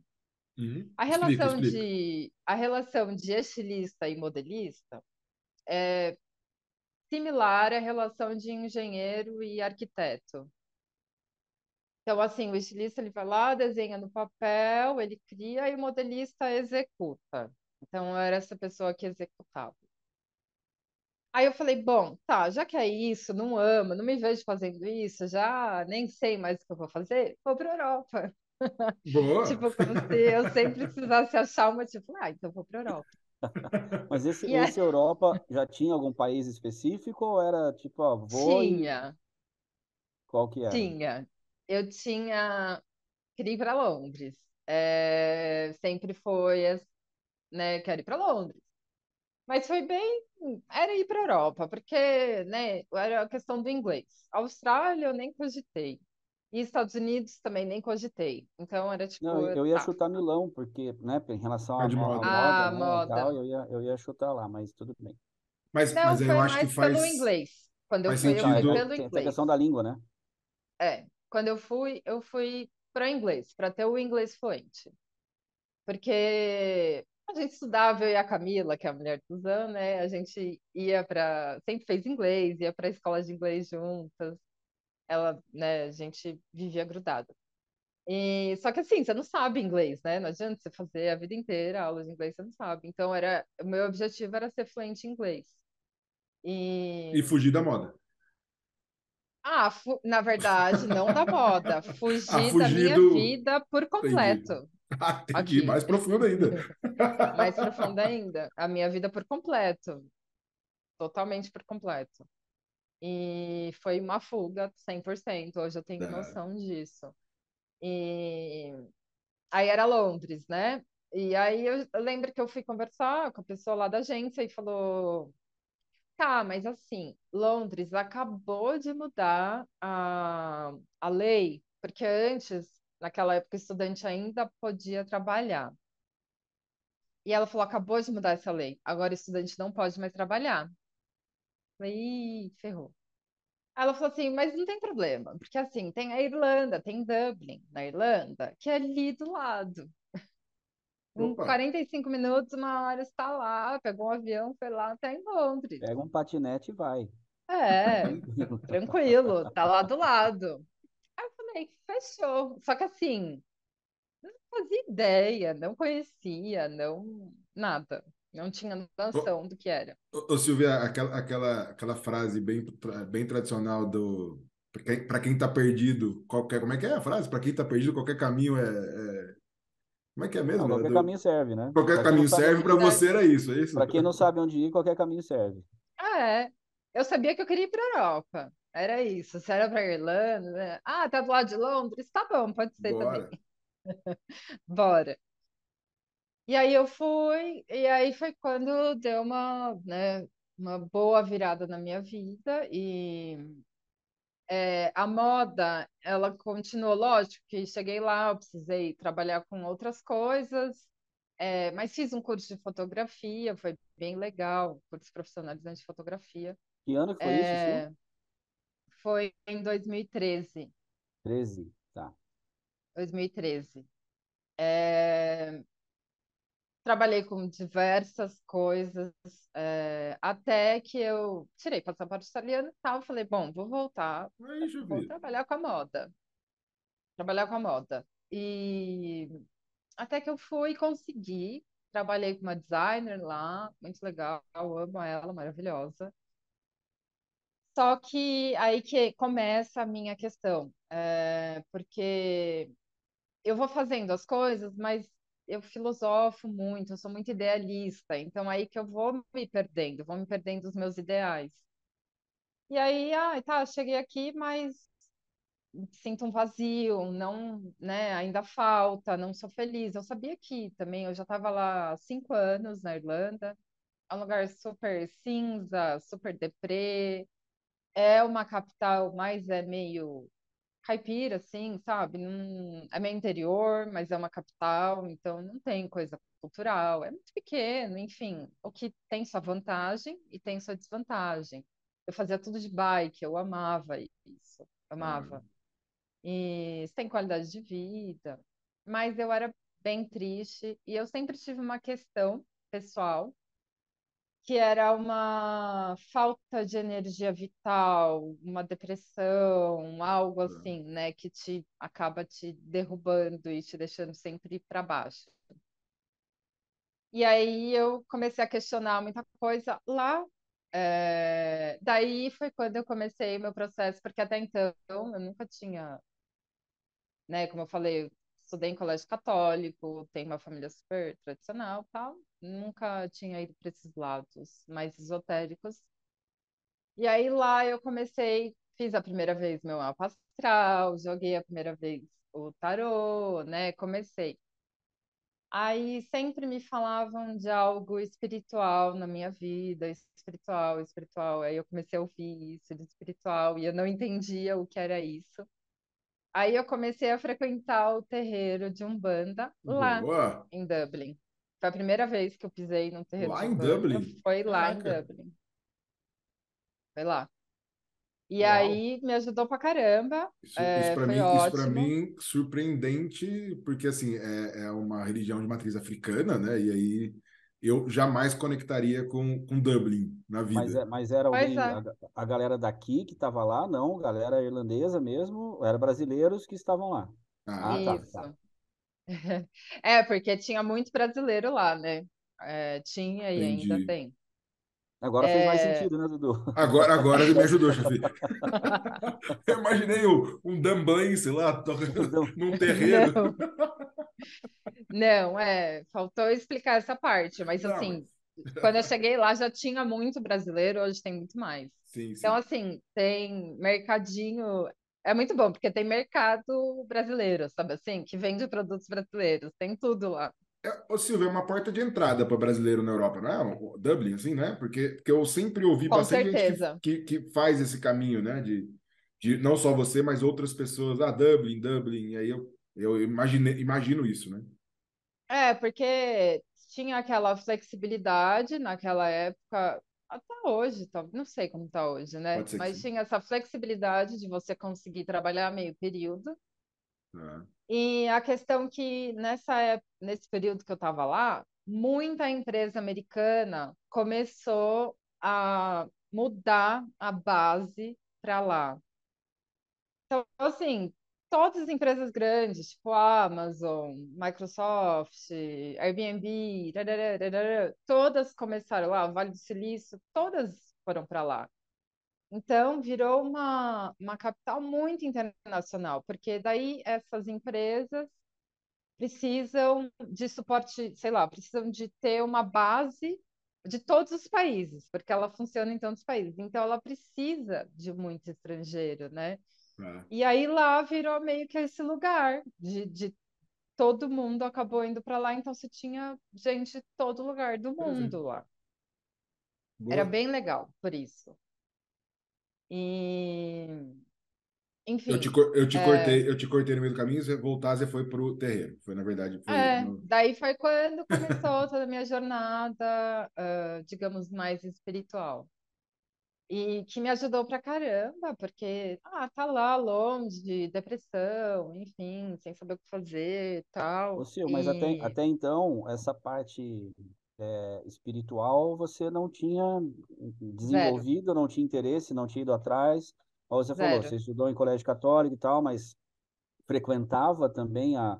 Uhum. a Explica, relação explica. de a relação de estilista e modelista é similar à relação de engenheiro e arquiteto. Então, assim, o estilista ele vai lá, desenha no papel, ele cria e o modelista executa. Então, eu era essa pessoa que executava. Aí eu falei, bom, tá, já que é isso, não amo, não me vejo fazendo isso, já nem sei mais o que eu vou fazer, vou para Europa. Boa! Tipo, como se eu sempre precisasse achar uma, tipo, ah, então vou para Europa. Mas esse, E aí, esse Europa já tinha algum país específico ou era tipo, ó, vou e tinha, qual que era? tinha. Eu tinha, queria ir para Londres. É, sempre foi, né, quero ir para Londres. Mas foi bem. Era ir para a Europa, porque né, era a questão do inglês. Austrália eu nem cogitei. E Estados Unidos também nem cogitei. Então era tipo. Não, eu ia tá. chutar Milão, porque, né, em relação à moda, ah, né, moda. Tal, eu, ia, eu ia chutar lá, mas tudo bem. Mas, não, mas eu acho que faz. pelo inglês. Quando eu fui, sentido... eu fui pelo inglês. Tem a questão da língua, né? É. Quando eu fui, eu fui para inglês, para ter o inglês fluente. Porque a gente estudava, eu e a Camila, que é a mulher do Zan, né? A gente ia para. Sempre fez inglês, ia para escola de inglês juntas. Ela, né? A gente vivia grudada. E, só que assim, você não sabe inglês, né? Não adianta você fazer a vida inteira aula de inglês, você não sabe. Então, era, o meu objetivo era ser fluente em inglês. E, e fugir da moda. Ah, fu... na verdade, não da moda. Fugir, ah, da minha do... vida por completo. Ah, tem Aqui. que ir mais profundo ainda. mais profundo ainda. A minha vida por completo. Totalmente por completo. E foi uma fuga 100%. Hoje eu tenho noção disso. E aí era Londres, né? E aí eu lembro que eu fui conversar com a pessoa lá da agência e falou: Tá, mas assim, Londres acabou de mudar a, a lei, porque antes, naquela época, o estudante ainda podia trabalhar. E ela falou: acabou de mudar essa lei, agora o estudante não pode mais trabalhar. Falei, Ih, ferrou. Ela falou assim, mas não tem problema, porque assim, tem a Irlanda, tem Dublin, na Irlanda, que é ali do lado. Em 45 minutos, uma hora está lá, pegou um avião, foi lá até em Londres. Pega um patinete e vai. É, tranquilo, tá lá do lado. Aí eu falei, fechou. Só que assim, não fazia ideia, não conhecia, não nada. Não tinha noção do que era. Ô, Silvia, aquela, aquela, aquela frase bem, bem tradicional do para quem está perdido, qualquer, como é que é a frase? Para quem está perdido, qualquer caminho é, é, Como é que é mesmo? Não, qualquer do... caminho serve, né? Qualquer pra caminho serve para você, era isso, é isso? Para quem não sabe onde ir, qualquer caminho serve. Ah, é. Eu sabia que eu queria ir para Europa. Era isso. Se era para Irlanda, né? ah, tá do lado de Londres, tá bom, pode ser Bora. também. Bora. E aí eu fui, e aí foi quando deu uma, né, uma boa virada na minha vida e é, a moda, ela continuou, lógico que cheguei lá, eu precisei trabalhar com outras coisas, é, mas fiz um curso de fotografia, foi bem legal, curso profissionalizante de fotografia. Que ano que foi é, isso? Foi em 2013. 13, tá. 2013. É, trabalhei com diversas coisas, é, até que eu tirei passaporte italiano e tal, falei, bom, vou voltar, Aí, vou trabalhar com a moda. Trabalhar com a moda. E até que eu fui e consegui, trabalhei com uma designer lá, muito legal, amo ela, maravilhosa. Só que aí que começa a minha questão, é, porque eu vou fazendo as coisas, mas eu filosofo muito, eu sou muito idealista, então aí que eu vou me perdendo, vou me perdendo dos meus ideais. E aí, ah, tá, cheguei aqui, mas sinto um vazio, não, né, ainda falta, não sou feliz. Eu sabia que também, eu já estava lá há cinco anos na Irlanda, é um lugar super cinza, super deprê, é uma capital, mas é meio caipira, assim, sabe? Não, é meio interior, mas é uma capital, então não tem coisa cultural. É muito pequeno, enfim. O que tem sua vantagem e tem sua desvantagem. Eu fazia tudo de bike, eu amava isso, amava. Hum. E tem qualidade de vida, mas eu era bem triste e eu sempre tive uma questão pessoal que era uma falta de energia vital, uma depressão, algo é. assim, né, que te acaba te derrubando e te deixando sempre para baixo. E aí eu comecei a questionar muita coisa lá. É... Daí foi quando eu comecei meu processo, porque até então eu nunca tinha, né, como eu falei, estudei em colégio católico, tenho uma família super tradicional, tal. Nunca tinha ido para esses lados mais esotéricos. E aí lá eu comecei, fiz a primeira vez meu mapa astral, joguei a primeira vez o tarô, né? Comecei. Aí sempre me falavam de algo espiritual na minha vida, espiritual, espiritual. Aí eu comecei a ouvir isso de espiritual e eu não entendia o que era isso. Aí eu comecei a frequentar o terreiro de Umbanda lá Boa. em Dublin. Foi a primeira vez que eu pisei num terreiro lá de Umbanda. Lá em Dublin? Foi lá Caraca. em Dublin. Foi lá. E Uau. aí me ajudou pra caramba. Isso, é, isso para mim, isso para mim surpreendente, porque assim é, é uma religião de matriz africana, né? E aí eu jamais conectaria com, com Dublin na vida. Mas, é, mas era alguém, é. a, a, galera daqui que estava lá, não, galera irlandesa mesmo, eram brasileiros que estavam lá. Ah, ah tá, Isso. tá, tá. É, porque tinha muito brasileiro lá, né? É, tinha e Entendi. ainda tem. Agora fez mais é. sentido, né, Dudu? Agora, agora ele me ajudou, chefe. Eu imaginei um Dumbling, sei lá, num terreno. Não. Não, é, faltou explicar essa parte, mas Não, assim, mas... quando eu cheguei lá já tinha muito brasileiro, hoje tem muito mais. Sim, sim. Então, assim, tem mercadinho. É muito bom, porque tem mercado brasileiro, sabe assim? Que vende produtos brasileiros, tem tudo lá. É, ô Silvio, é uma porta de entrada para brasileiro na Europa, não é? O Dublin, assim, né? Porque, porque eu sempre ouvi Com bastante certeza. gente que, que, que, faz esse caminho, né? De, de não só você, mas outras pessoas. Ah, Dublin, Dublin. E aí eu, eu imaginei, imagino isso, né? É, porque tinha aquela flexibilidade naquela época, até hoje, não sei como está hoje, né? Mas tinha essa flexibilidade de você conseguir trabalhar meio período. Ah. E a questão que nessa época, nesse período que eu estava lá, muita empresa americana começou a mudar a base para lá. Então, assim, todas as empresas grandes, tipo Amazon, Microsoft, Airbnb, todas começaram lá, Vale do Silício, todas foram para lá. Então, virou uma, uma capital muito internacional, porque daí essas empresas precisam de suporte, sei lá, precisam de ter uma base de todos os países, porque ela funciona em tantos países. Então, ela precisa de muito estrangeiro, né? É. E aí lá virou meio que esse lugar de, de todo mundo acabou indo para lá, então você tinha gente de todo lugar do mundo lá. Boa. Era bem legal por isso. E enfim. Eu te, eu te é... cortei, eu te cortei no meio do caminho, você voltar, você foi pro terreiro. Foi, na verdade. Foi é, no... daí foi quando começou toda a minha jornada, uh, digamos, mais espiritual. E que me ajudou pra caramba, porque ah, tá lá longe, depressão, enfim, sem saber o que fazer tal. Ô, Sil, mas até, até então, essa parte é, espiritual você não tinha desenvolvido, Zero. não tinha interesse, não tinha ido atrás. Como você Zero. falou, você estudou em colégio católico e tal, mas frequentava também a,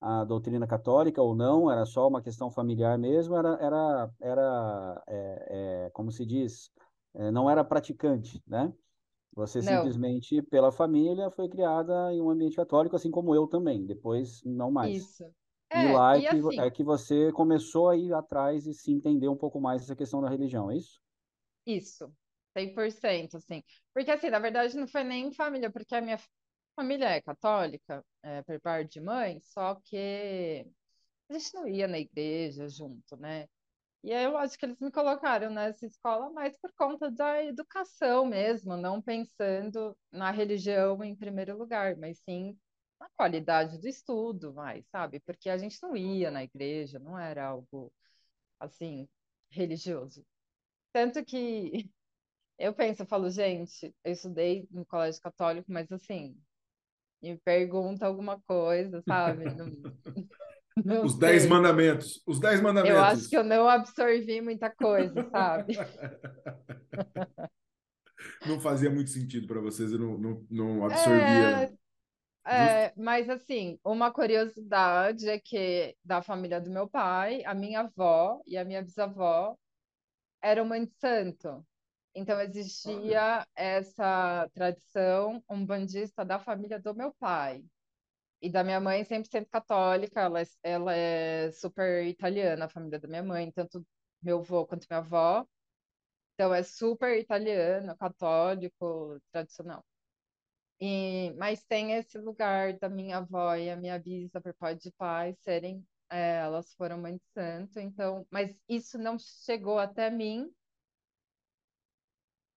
a doutrina católica ou não? Era só uma questão familiar mesmo? Era, era, era é, é, como se diz, é, não era praticante, né? Você não. simplesmente, pela família, foi criada em um ambiente católico, assim como eu também. Depois, não mais. Isso. É, e lá é, e que, assim, é que você começou a ir atrás e se entender um pouco mais essa questão da religião, é isso? Isso, 100%, assim. Porque, assim, na verdade, não foi nem família, porque a minha família é católica, é, por parte de mãe, só que a gente não ia na igreja junto, né? E aí eu acho que eles me colocaram nessa escola mais por conta da educação mesmo, não pensando na religião em primeiro lugar, mas sim na qualidade do estudo, mais, sabe? Porque a gente não ia na igreja, não era algo assim religioso. Tanto que eu penso, eu falo, gente, eu estudei no colégio católico, mas assim, me pergunta alguma coisa, sabe? Não, não os dez mandamentos, os dez mandamentos. Eu acho que eu não absorvi muita coisa, sabe? não fazia muito sentido para vocês, eu não, não, não absorvia. É, é, mas assim, uma curiosidade é que da família do meu pai, a minha avó e a minha bisavó eram mãe de santo. Então existia Olha. essa tradição umbandista da família do meu pai. E da minha mãe, 100% católica, ela é, ela é super italiana, a família da minha mãe, tanto meu avô quanto minha avó. Então é super italiano, católico, tradicional. E, mas tem esse lugar da minha avó e a minha bisa, por pai de pai, serem é, elas foram mãe de santo, então, mas isso não chegou até mim,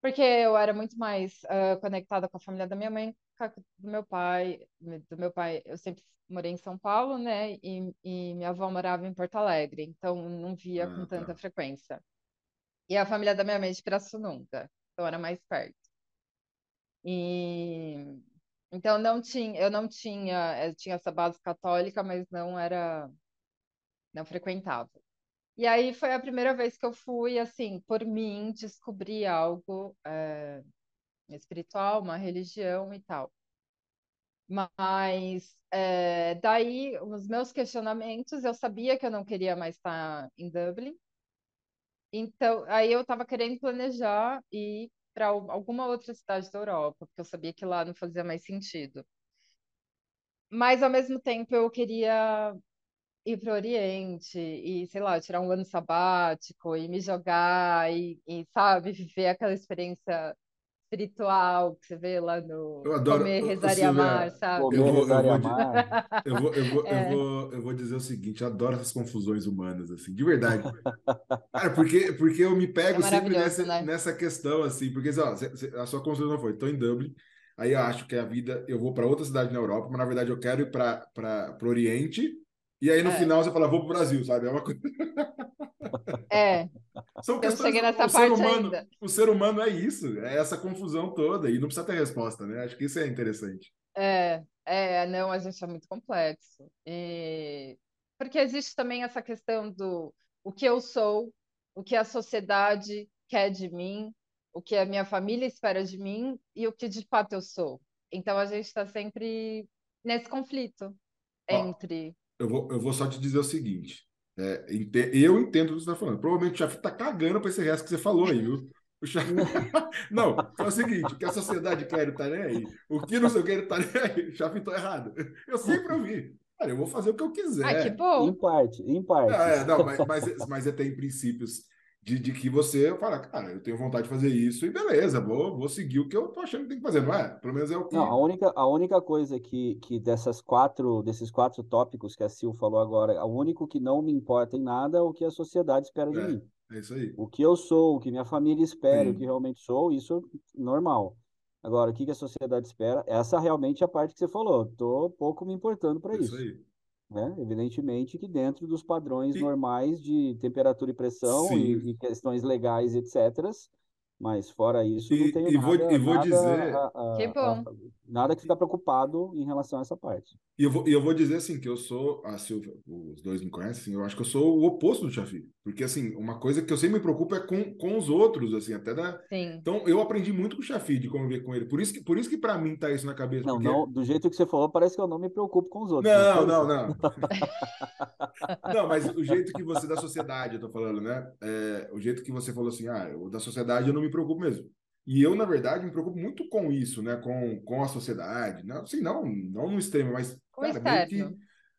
porque eu era muito mais uh, conectada com a família da minha mãe, do meu pai, do meu pai, eu sempre morei em São Paulo, né, e, e minha avó morava em Porto Alegre, então não via ah, com tanta tá. frequência. E a família da minha mãe é de Pirassununga, então era mais perto. E então não tinha, eu não tinha, eu tinha essa base católica, mas não era, não frequentava. E aí foi a primeira vez que eu fui, assim, por mim, descobrir algo é, espiritual, uma religião e tal. Mas é, daí, os meus questionamentos, eu sabia que eu não queria mais estar em Dublin. Então, aí eu estava querendo planejar ir para alguma outra cidade da Europa, porque eu sabia que lá não fazia mais sentido. Mas, ao mesmo tempo, eu queria ir para o Oriente e, sei lá, tirar um ano sabático e me jogar e, e sabe, viver aquela experiência espiritual que você vê lá no eu adoro, Comer, Rezar e Amar, sabe? Comer, eu vou, eu vou, e amar. Eu vou, eu, vou, é. eu, vou, eu vou dizer o seguinte, eu adoro essas confusões humanas, assim, de verdade. Cara, porque, porque eu me pego é sempre nessa, né? nessa questão, assim, porque ó, a sua construção não foi, estou em Dublin, aí eu acho que a vida, eu vou para outra cidade na Europa, mas na verdade eu quero ir para o Oriente, e aí no é. final você fala, vou para o Brasil, sabe? É uma coisa... É. São questões, eu cheguei nessa o parte ser humano, ainda. O ser humano é isso, é essa confusão toda, e não precisa ter resposta, né? Acho que isso é interessante. É, é, não, a gente é muito complexo. E... Porque existe também essa questão do o que eu sou, o que a sociedade quer de mim, o que a minha família espera de mim e o que de fato eu sou. Então a gente está sempre nesse conflito entre. Eu, vou, eu vou só te dizer o seguinte: é, eu entendo o que você está falando. Provavelmente o chefe está cagando para esse resto que você falou aí, viu? O chefe... não, é o seguinte: o que a sociedade quer nem aí. O que não sei o que está nem aí. O chefe está errado. Eu sempre ouvi. Cara, eu vou fazer o que eu quiser. Ah, que bom. Em parte, em parte. É, não, mas, mas, mas é, tem princípios de, de que você fala, cara, eu tenho vontade de fazer isso e beleza, vou, vou seguir o que eu tô achando que tem que fazer, não é? Pelo menos é o que. Não, a única, a única coisa que, que dessas quatro, desses quatro tópicos que a Sil falou agora, o único que não me importa em nada é o que a sociedade espera de é, mim. É isso aí. O que eu sou, o que minha família espera, Sim. o que realmente sou, isso é normal. Agora, o que, que a sociedade espera? Essa realmente é a parte que você falou. Tô pouco me importando para isso. Isso aí. Né? Evidentemente que dentro dos padrões e... normais de temperatura e pressão e, e, questões legais, etc. Mas fora isso, e, não tenho e nada, vou, e vou nada, dizer... A, a, que bom. A, nada que ficar preocupado em relação a essa parte. E eu vou, eu vou dizer assim, que eu sou, a Silvia, os dois me conhecem, assim, eu acho que eu sou o oposto do Chafi. Porque, assim, uma coisa que eu sempre me preocupo é com, com os outros, assim, até da... Sim. Então, eu aprendi muito com o Chafi, de conviver com ele. Por isso que, por isso que para mim tá isso na cabeça. Não, porque... não, do jeito que você falou, parece que eu não me preocupo com os outros. Não, não, não. não, mas o jeito que você, da sociedade, eu tô falando, né? É, o jeito que você falou assim, ah, eu, da sociedade eu não me preocupo mesmo. E eu, na verdade, me preocupo muito com isso, né? Com, com a sociedade. Não, assim, não, não no extremo, mas cara, meio que,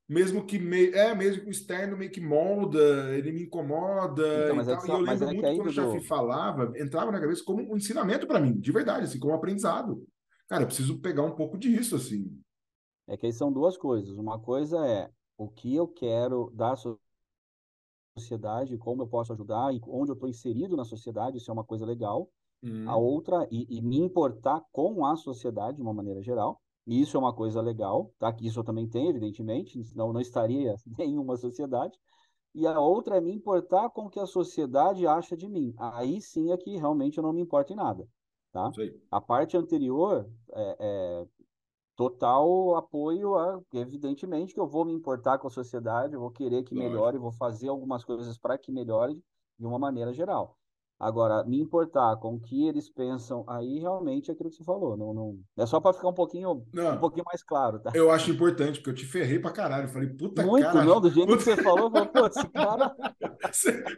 mesmo que meio, é, mesmo que o externo meio que molda, ele me incomoda então, e, é tal. e eu lembro é muito quando o Chafi do... falava, entrava na cabeça como um ensinamento para mim, de verdade, assim, como um aprendizado. Cara, eu preciso pegar um pouco disso, assim. É que aí são duas coisas. Uma coisa é o que eu quero da sociedade, como eu posso ajudar e onde eu estou inserido na sociedade, isso é uma coisa legal. Hum. A outra, e, e, me importar com a sociedade de uma maneira geral. E isso é uma coisa legal, tá? Que isso eu também tenho, evidentemente, senão não estaria em uma sociedade. E a outra é me importar com o que a sociedade acha de mim. Aí sim é que realmente eu não me importo em nada, tá? A parte anterior é, é total apoio a, evidentemente que eu vou me importar com a sociedade, eu vou querer que melhore, vou fazer algumas coisas para que melhore de uma maneira geral. Agora, me importar com o que eles pensam, aí realmente é aquilo que você falou. Não, não... É só para ficar um pouquinho, não, um pouquinho mais claro, tá? Eu acho importante, porque eu te ferrei pra caralho. Eu falei, puta Muito, cara. não, do jeito puta... que você falou, eu falei, pô, esse cara.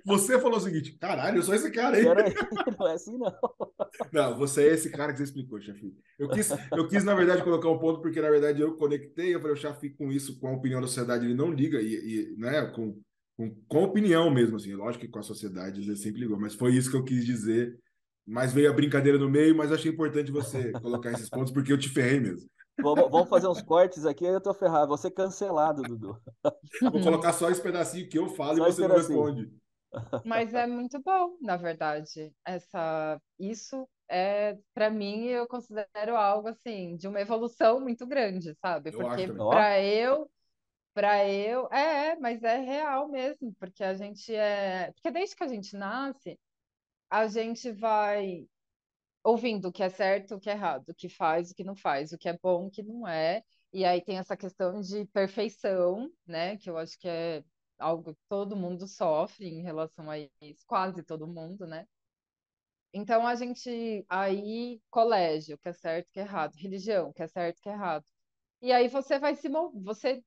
Você falou o seguinte, caralho, eu sou esse cara aí. Não é assim, não. Não, você é esse cara que você explicou, chefe. Eu quis, eu quis, na verdade, colocar um ponto, porque na verdade eu conectei, eu falei, o chefe com isso, com a opinião da sociedade, ele não liga, e, e né, com com, com opinião mesmo, assim. Lógico que com a sociedade ele sempre ligou, mas foi isso que eu quis dizer. Mas veio a brincadeira no meio, mas achei importante você colocar esses pontos, porque eu te ferrei mesmo. Vamos, fazer uns cortes aqui, aí eu tô ferrado. Você cancelado, Dudu. Vou colocar só esse pedacinho que eu falo só e você não responde. Mas é muito bom, na verdade. Essa, isso é, para mim, eu considero algo assim de uma evolução muito grande, sabe? Porque para eu, para eu, é, mas é real mesmo, porque a gente é, porque desde que a gente nasce, a gente vai ouvindo o que é certo, o que é errado, o que faz, o que não faz, o que é bom, o que não é. E aí tem essa questão de perfeição, né? Que eu acho que é algo que todo mundo sofre em relação a isso, quase todo mundo, né? Então a gente aí colégio, que é certo, que é errado, religião, que é certo, que é errado. E aí você vai se você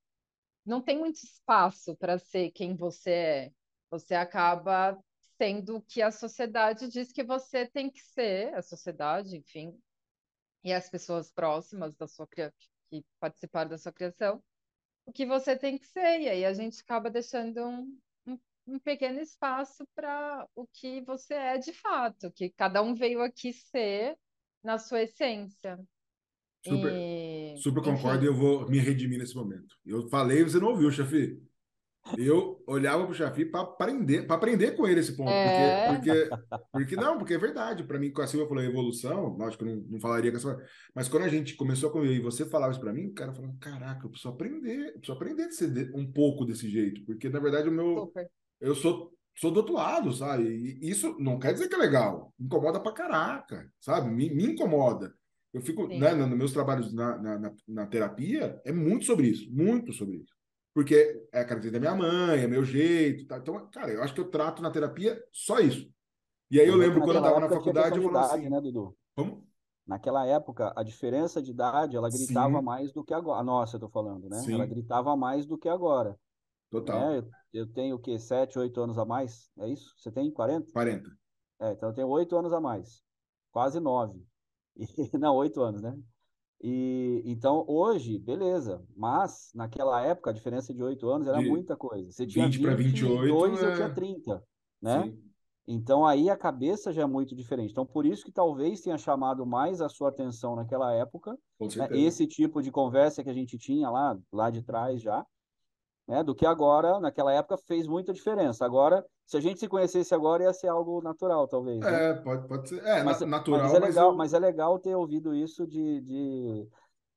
não tem muito espaço para ser quem você é. Você acaba sendo o que a sociedade diz que você tem que ser, a sociedade, enfim, e as pessoas próximas da sua que participaram da sua criação, o que você tem que ser. E aí a gente acaba deixando um, um, um pequeno espaço para o que você é de fato, que cada um veio aqui ser na sua essência. Super, e... super concordo e eu vou me redimir nesse momento. Eu falei, você não ouviu, chefe. Eu olhava pro Chafi para aprender, para aprender com ele esse ponto, é... porque, porque, porque não, porque é verdade. Para mim, com a Silvia falou evolução, lógico que eu não, não falaria com essa, mas quando a gente começou a conviver e você falava isso para mim, o cara falou: caraca, eu preciso aprender, eu preciso aprender ser um pouco desse jeito, porque na verdade o meu, Super. eu sou sou do outro lado, sabe? E isso não quer dizer que é legal, incomoda pra caraca, sabe? Me, me incomoda. Eu fico, Sim. né, nos meus trabalhos na, na, na, na terapia, é muito sobre isso, muito sobre isso porque é a característica da minha mãe, é meu jeito. Tá? Então, cara, eu acho que eu trato na terapia só isso. E aí eu, eu lembro quando eu estava na faculdade, eu falava assim... né, Dudu? Como? Naquela época, a diferença de idade, ela gritava Sim. mais do que agora. Nossa, eu tô falando, né? Sim. Ela gritava mais do que agora. Total. É, eu, eu, tenho o quê? Sete, oito anos a mais? É isso? Você tem 40? 40. É, então eu tenho oito anos a mais. Quase nove. E, não, oito anos, né? E então hoje, beleza, mas naquela época a diferença de oito anos era de muita coisa. Você tinha 20 para 28, é... eu tinha 30, né? Sim. Então aí a cabeça já é muito diferente. Então por isso que talvez tenha chamado mais a sua atenção naquela época, né? esse tipo de conversa que a gente tinha lá lá de trás já, né? Do que agora, naquela época fez muita diferença. Agora, se a gente se conhecesse agora ia ser algo natural, talvez. Né? É, pode, pode ser. É, mas, natural. Mas é legal, mas, eu... mas é legal ter ouvido isso de, de,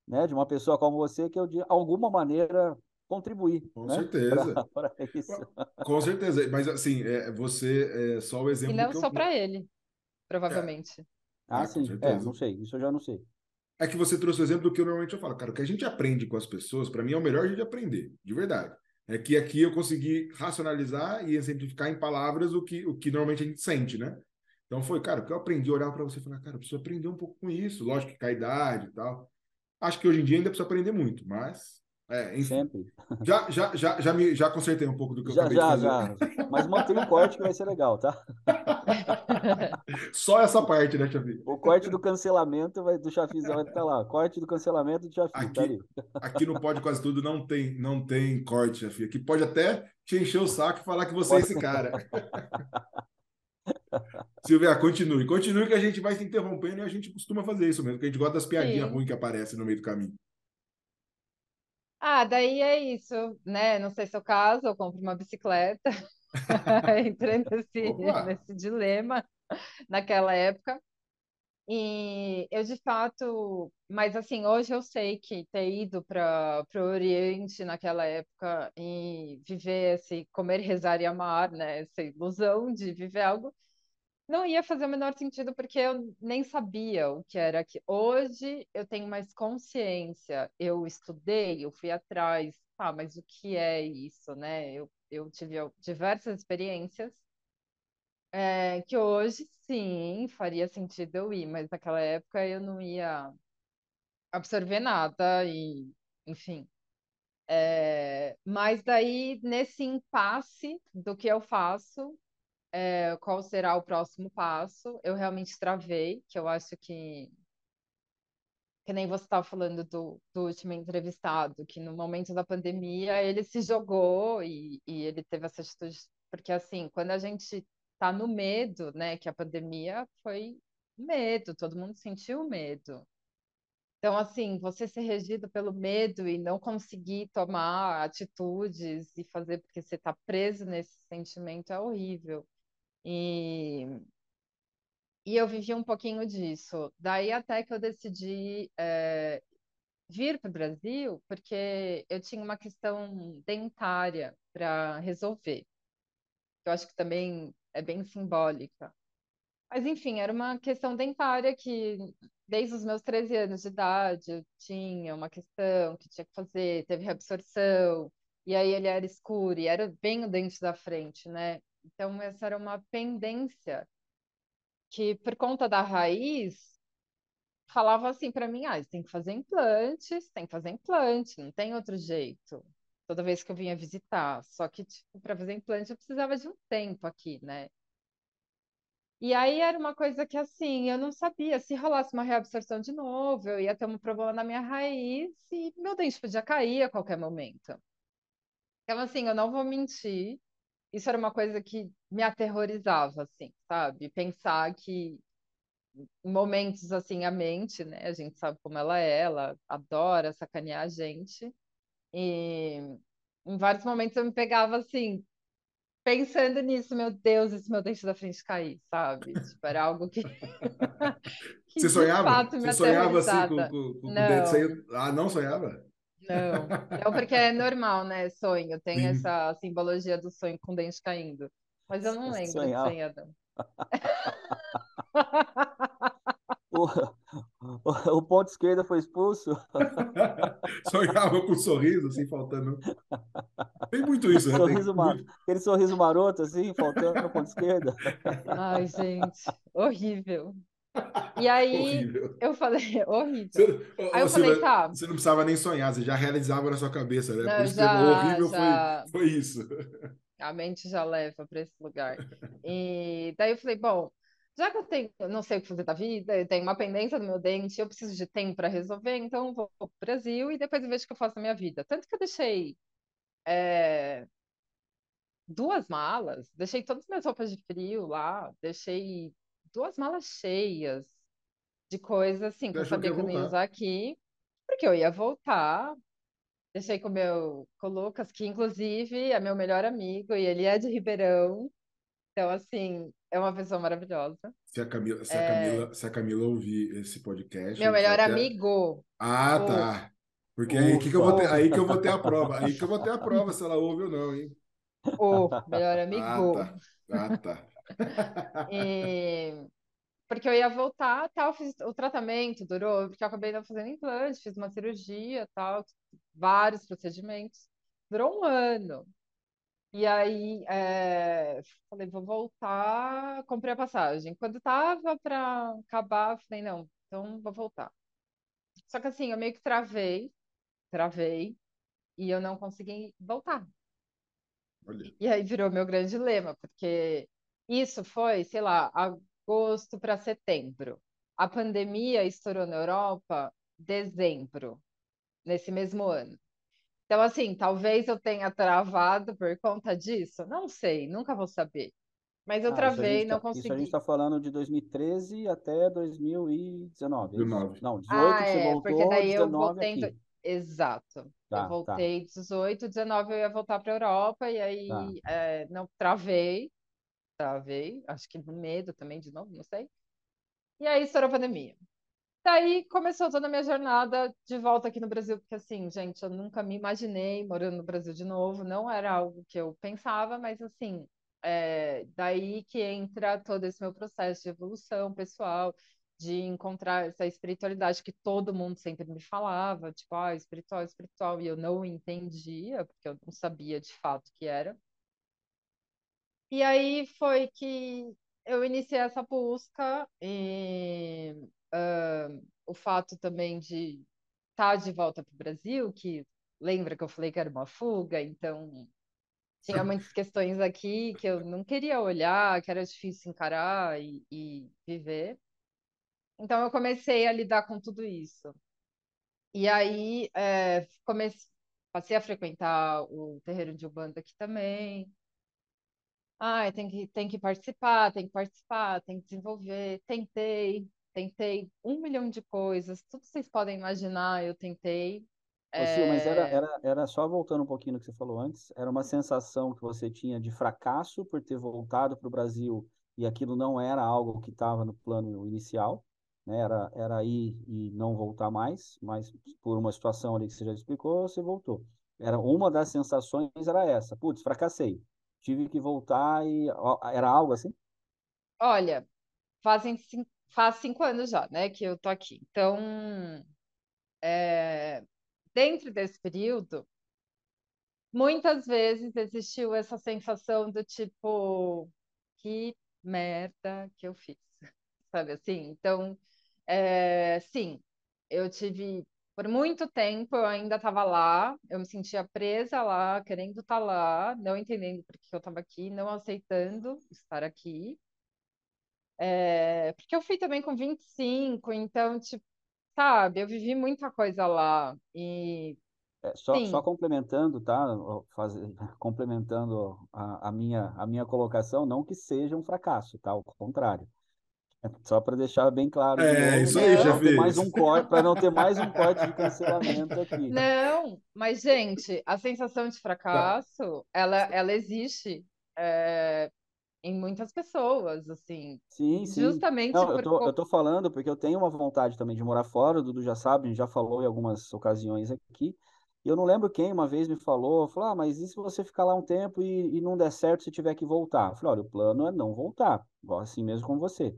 né, de uma pessoa como você que eu de alguma maneira contribuir. Com né? certeza. Pra, pra isso. Com certeza. Mas assim, é, você é só o exemplo. E não só eu... para ele, provavelmente. É. Ah, é, sim. É, não sei. Isso eu já não sei. É que você trouxe o exemplo do que eu normalmente eu falo. Cara, o que a gente aprende com as pessoas, para mim, é o melhor a gente aprender, de verdade. É que aqui eu consegui racionalizar e exemplificar em palavras o que, o que normalmente a gente sente, né? Então foi, cara, o que eu aprendi olhar para você e falar, cara, eu preciso aprender um pouco com isso, lógico que com a idade e tal. Acho que hoje em dia ainda preciso aprender muito, mas é, enfim. Sempre. Já, já, já, já, me, já consertei um pouco do que eu já, acabei já, de fazer. Já. Mas mantém o corte que vai ser legal, tá? Só essa parte, né, Chafi? O corte do cancelamento vai, do Chafizão vai estar lá. Corte do cancelamento do Chafi, tá aqui, tá Aqui no Pode Quase Tudo não tem, não tem corte, Chafi. Aqui pode até te encher o saco e falar que você é pode. é esse cara. Silvia, continue. Continue que a gente vai se interrompendo e a gente costuma fazer isso mesmo, que a gente gosta das piadinhas ruins que aparecem no meio do caminho. Ah, daí é isso, né? Não sei se é o caso, eu compro uma bicicleta. Entrei nesse, nesse dilema naquela época. E eu, de fato, mas assim, hoje eu sei que ter ido para o Oriente naquela época e viver esse comer, rezar e amar, né? Essa ilusão de viver algo, não ia fazer o menor sentido porque eu nem sabia o que era que hoje eu tenho mais consciência. Eu estudei, eu fui atrás, tá, mas o que é isso, né? Eu, eu tive diversas experiências é, que hoje sim faria sentido eu ir, mas naquela época eu não ia absorver nada e, enfim. É, mas daí, nesse impasse do que eu faço, é, qual será o próximo passo. Eu realmente travei, que eu acho que que nem você estava falando do, do último entrevistado, que no momento da pandemia ele se jogou e, e ele teve essa atitude, porque assim, quando a gente está no medo, né, que a pandemia foi medo, todo mundo sentiu medo. Então, assim, você ser regido pelo medo e não conseguir tomar atitudes e fazer porque você está preso nesse sentimento é horrível. E, e eu vivi um pouquinho disso. Daí até que eu decidi é, vir para o Brasil, porque eu tinha uma questão dentária para resolver. Eu acho que também é bem simbólica. Mas, enfim, era uma questão dentária que, desde os meus 13 anos de idade, eu tinha uma questão que tinha que fazer, teve reabsorção, e aí ele era escuro, e era bem o dente da frente, né? Então, essa era uma pendência que, por conta da raiz, falava assim para mim: ah, tem que fazer implante, tem que fazer implante, não tem outro jeito. Toda vez que eu vinha visitar. Só que, tipo, para fazer implante eu precisava de um tempo aqui, né? E aí era uma coisa que, assim, eu não sabia. Se rolasse uma reabsorção de novo, eu ia ter um problema na minha raiz e meu dente podia cair a qualquer momento. Então, assim, eu não vou mentir. Isso era uma coisa que me aterrorizava, assim, sabe? Pensar que em momentos, assim, a mente, né? A gente sabe como ela é, ela adora sacanear a gente. E em vários momentos eu me pegava, assim, pensando nisso, meu Deus, esse meu dente da frente cair, sabe? Tipo, era algo que. que Você sonhava? Você sonhava assim com, com, com não. o dente saindo? Ah, não sonhava? Não, não, porque é normal, né? Sonho, tem Sim. essa simbologia do sonho com o dente caindo. Mas eu não lembro Sonhar. de sonhar, o, o, o ponto esquerdo foi expulso. Sonhava com um sorriso, assim, faltando. Tem muito isso, né? Sorriso Tem mar... muito... Aquele sorriso maroto, assim, faltando no ponto esquerda. Ai, gente, horrível. E aí horrível. eu falei, horrível. Você, aí eu falei, tá. Você não precisava nem sonhar, você já realizava na sua cabeça, né? Não, Por isso já, que horrível já... Foi, foi isso. A mente já leva para esse lugar. E daí eu falei, bom, já que eu tenho, eu não sei o que fazer da vida, eu tenho uma pendência no meu dente, eu preciso de tempo para resolver, então eu vou para o Brasil e depois eu vejo o que eu faço na minha vida. Tanto que eu deixei é, duas malas, deixei todas as minhas roupas de frio lá, deixei duas malas cheias de coisas assim que eu sabia que, eu não ia usar aqui, porque eu ia voltar. Deixei com o meu com o Lucas, que inclusive é meu melhor amigo e ele é de Ribeirão. Então, assim, é uma pessoa maravilhosa. Se a Camila, se a Camila, é... se a Camila ouvir esse podcast. Meu melhor até... amigo. Ah, tá. Porque aí que, que eu vou ter, aí que eu vou ter a prova. Aí que eu vou ter a prova se ela ouve ou não, hein? O melhor amigo. Ah, tá. Ah, tá. E... Porque eu ia voltar, tal, fiz o tratamento durou, porque eu acabei não fazendo implante, fiz uma cirurgia, tal, vários procedimentos. Durou um ano. E aí, é, falei, vou voltar, comprei a passagem. Quando tava para acabar, falei, não, então vou voltar. Só que assim, eu meio que travei, travei, e eu não consegui voltar. Olha. E aí virou meu grande dilema, porque isso foi, sei lá, agosto para setembro. A pandemia estourou na Europa dezembro, nesse mesmo ano. Então, assim, talvez eu tenha travado por conta disso. Não sei, nunca vou saber. Mas eu ah, travei, não tá, consegui. Isso a gente está falando de 2013 até 2019. 19. Não, 18 ah, que você é, voltou, porque daí 19 eu voltei. Aqui. Exato. Tá, eu voltei tá. 18, 19 eu ia voltar para a Europa e aí tá. é, não travei. Travei, acho que medo também de novo, não sei. E aí estourou a pandemia. Daí começou toda a minha jornada de volta aqui no Brasil, porque assim, gente, eu nunca me imaginei morando no Brasil de novo, não era algo que eu pensava, mas assim, é, daí que entra todo esse meu processo de evolução pessoal, de encontrar essa espiritualidade que todo mundo sempre me falava, tipo, ah, espiritual, espiritual, e eu não entendia, porque eu não sabia de fato o que era. E aí foi que eu iniciei essa busca e uh, o fato também de estar de volta para o Brasil, que lembra que eu falei que era uma fuga, então tinha muitas questões aqui que eu não queria olhar, que era difícil encarar e, e viver. Então eu comecei a lidar com tudo isso. E aí é, comecei, passei a frequentar o terreiro de Ubanda aqui também. Ai, tem que, tem que participar, tem que participar, tem que desenvolver. Tentei, tentei um milhão de coisas, tudo vocês podem imaginar, eu tentei. Ô, Sil, mas era, é. era, era só voltando um pouquinho no que você falou antes, era uma sensação que você tinha de fracasso por ter voltado para o Brasil e aquilo não era algo que estava no plano inicial, né? Era, era ir e não voltar mais, mas por uma situação ali que você já explicou, você voltou. Era uma das sensações era essa, putz, fracassei, tive que voltar e era algo assim? Olha, fazem cinco, faz cinco anos já, né, que eu tô aqui. Então, é, dentro desse período, muitas vezes existiu essa sensação do tipo, que merda que eu fiz, sabe assim? Então, é, sim, eu tive por muito tempo eu ainda estava lá, eu me sentia presa lá, querendo estar tá lá, não entendendo por que eu estava aqui, não aceitando estar aqui. É, porque eu fui também com 25, então, tipo, sabe, eu vivi muita coisa lá. E é, só, só complementando, tá? Faz, complementando a, a, minha, a minha colocação, não que seja um fracasso, tá? Ao contrário. Só para deixar bem claro. É, novo, isso aí, já vi. Mais um corte, para não ter mais um corte de cancelamento aqui. Não, mas, gente, a sensação de fracasso, tá. ela, ela existe é, em muitas pessoas, assim. Sim, sim. Justamente não, eu, tô, eu tô falando porque eu tenho uma vontade também de morar fora, o Dudu já sabe, a gente já falou em algumas ocasiões aqui. E eu não lembro quem uma vez me falou, falou, ah, mas e se você ficar lá um tempo e, e não der certo se tiver que voltar? Eu falei, olha, o plano é não voltar, assim mesmo com você.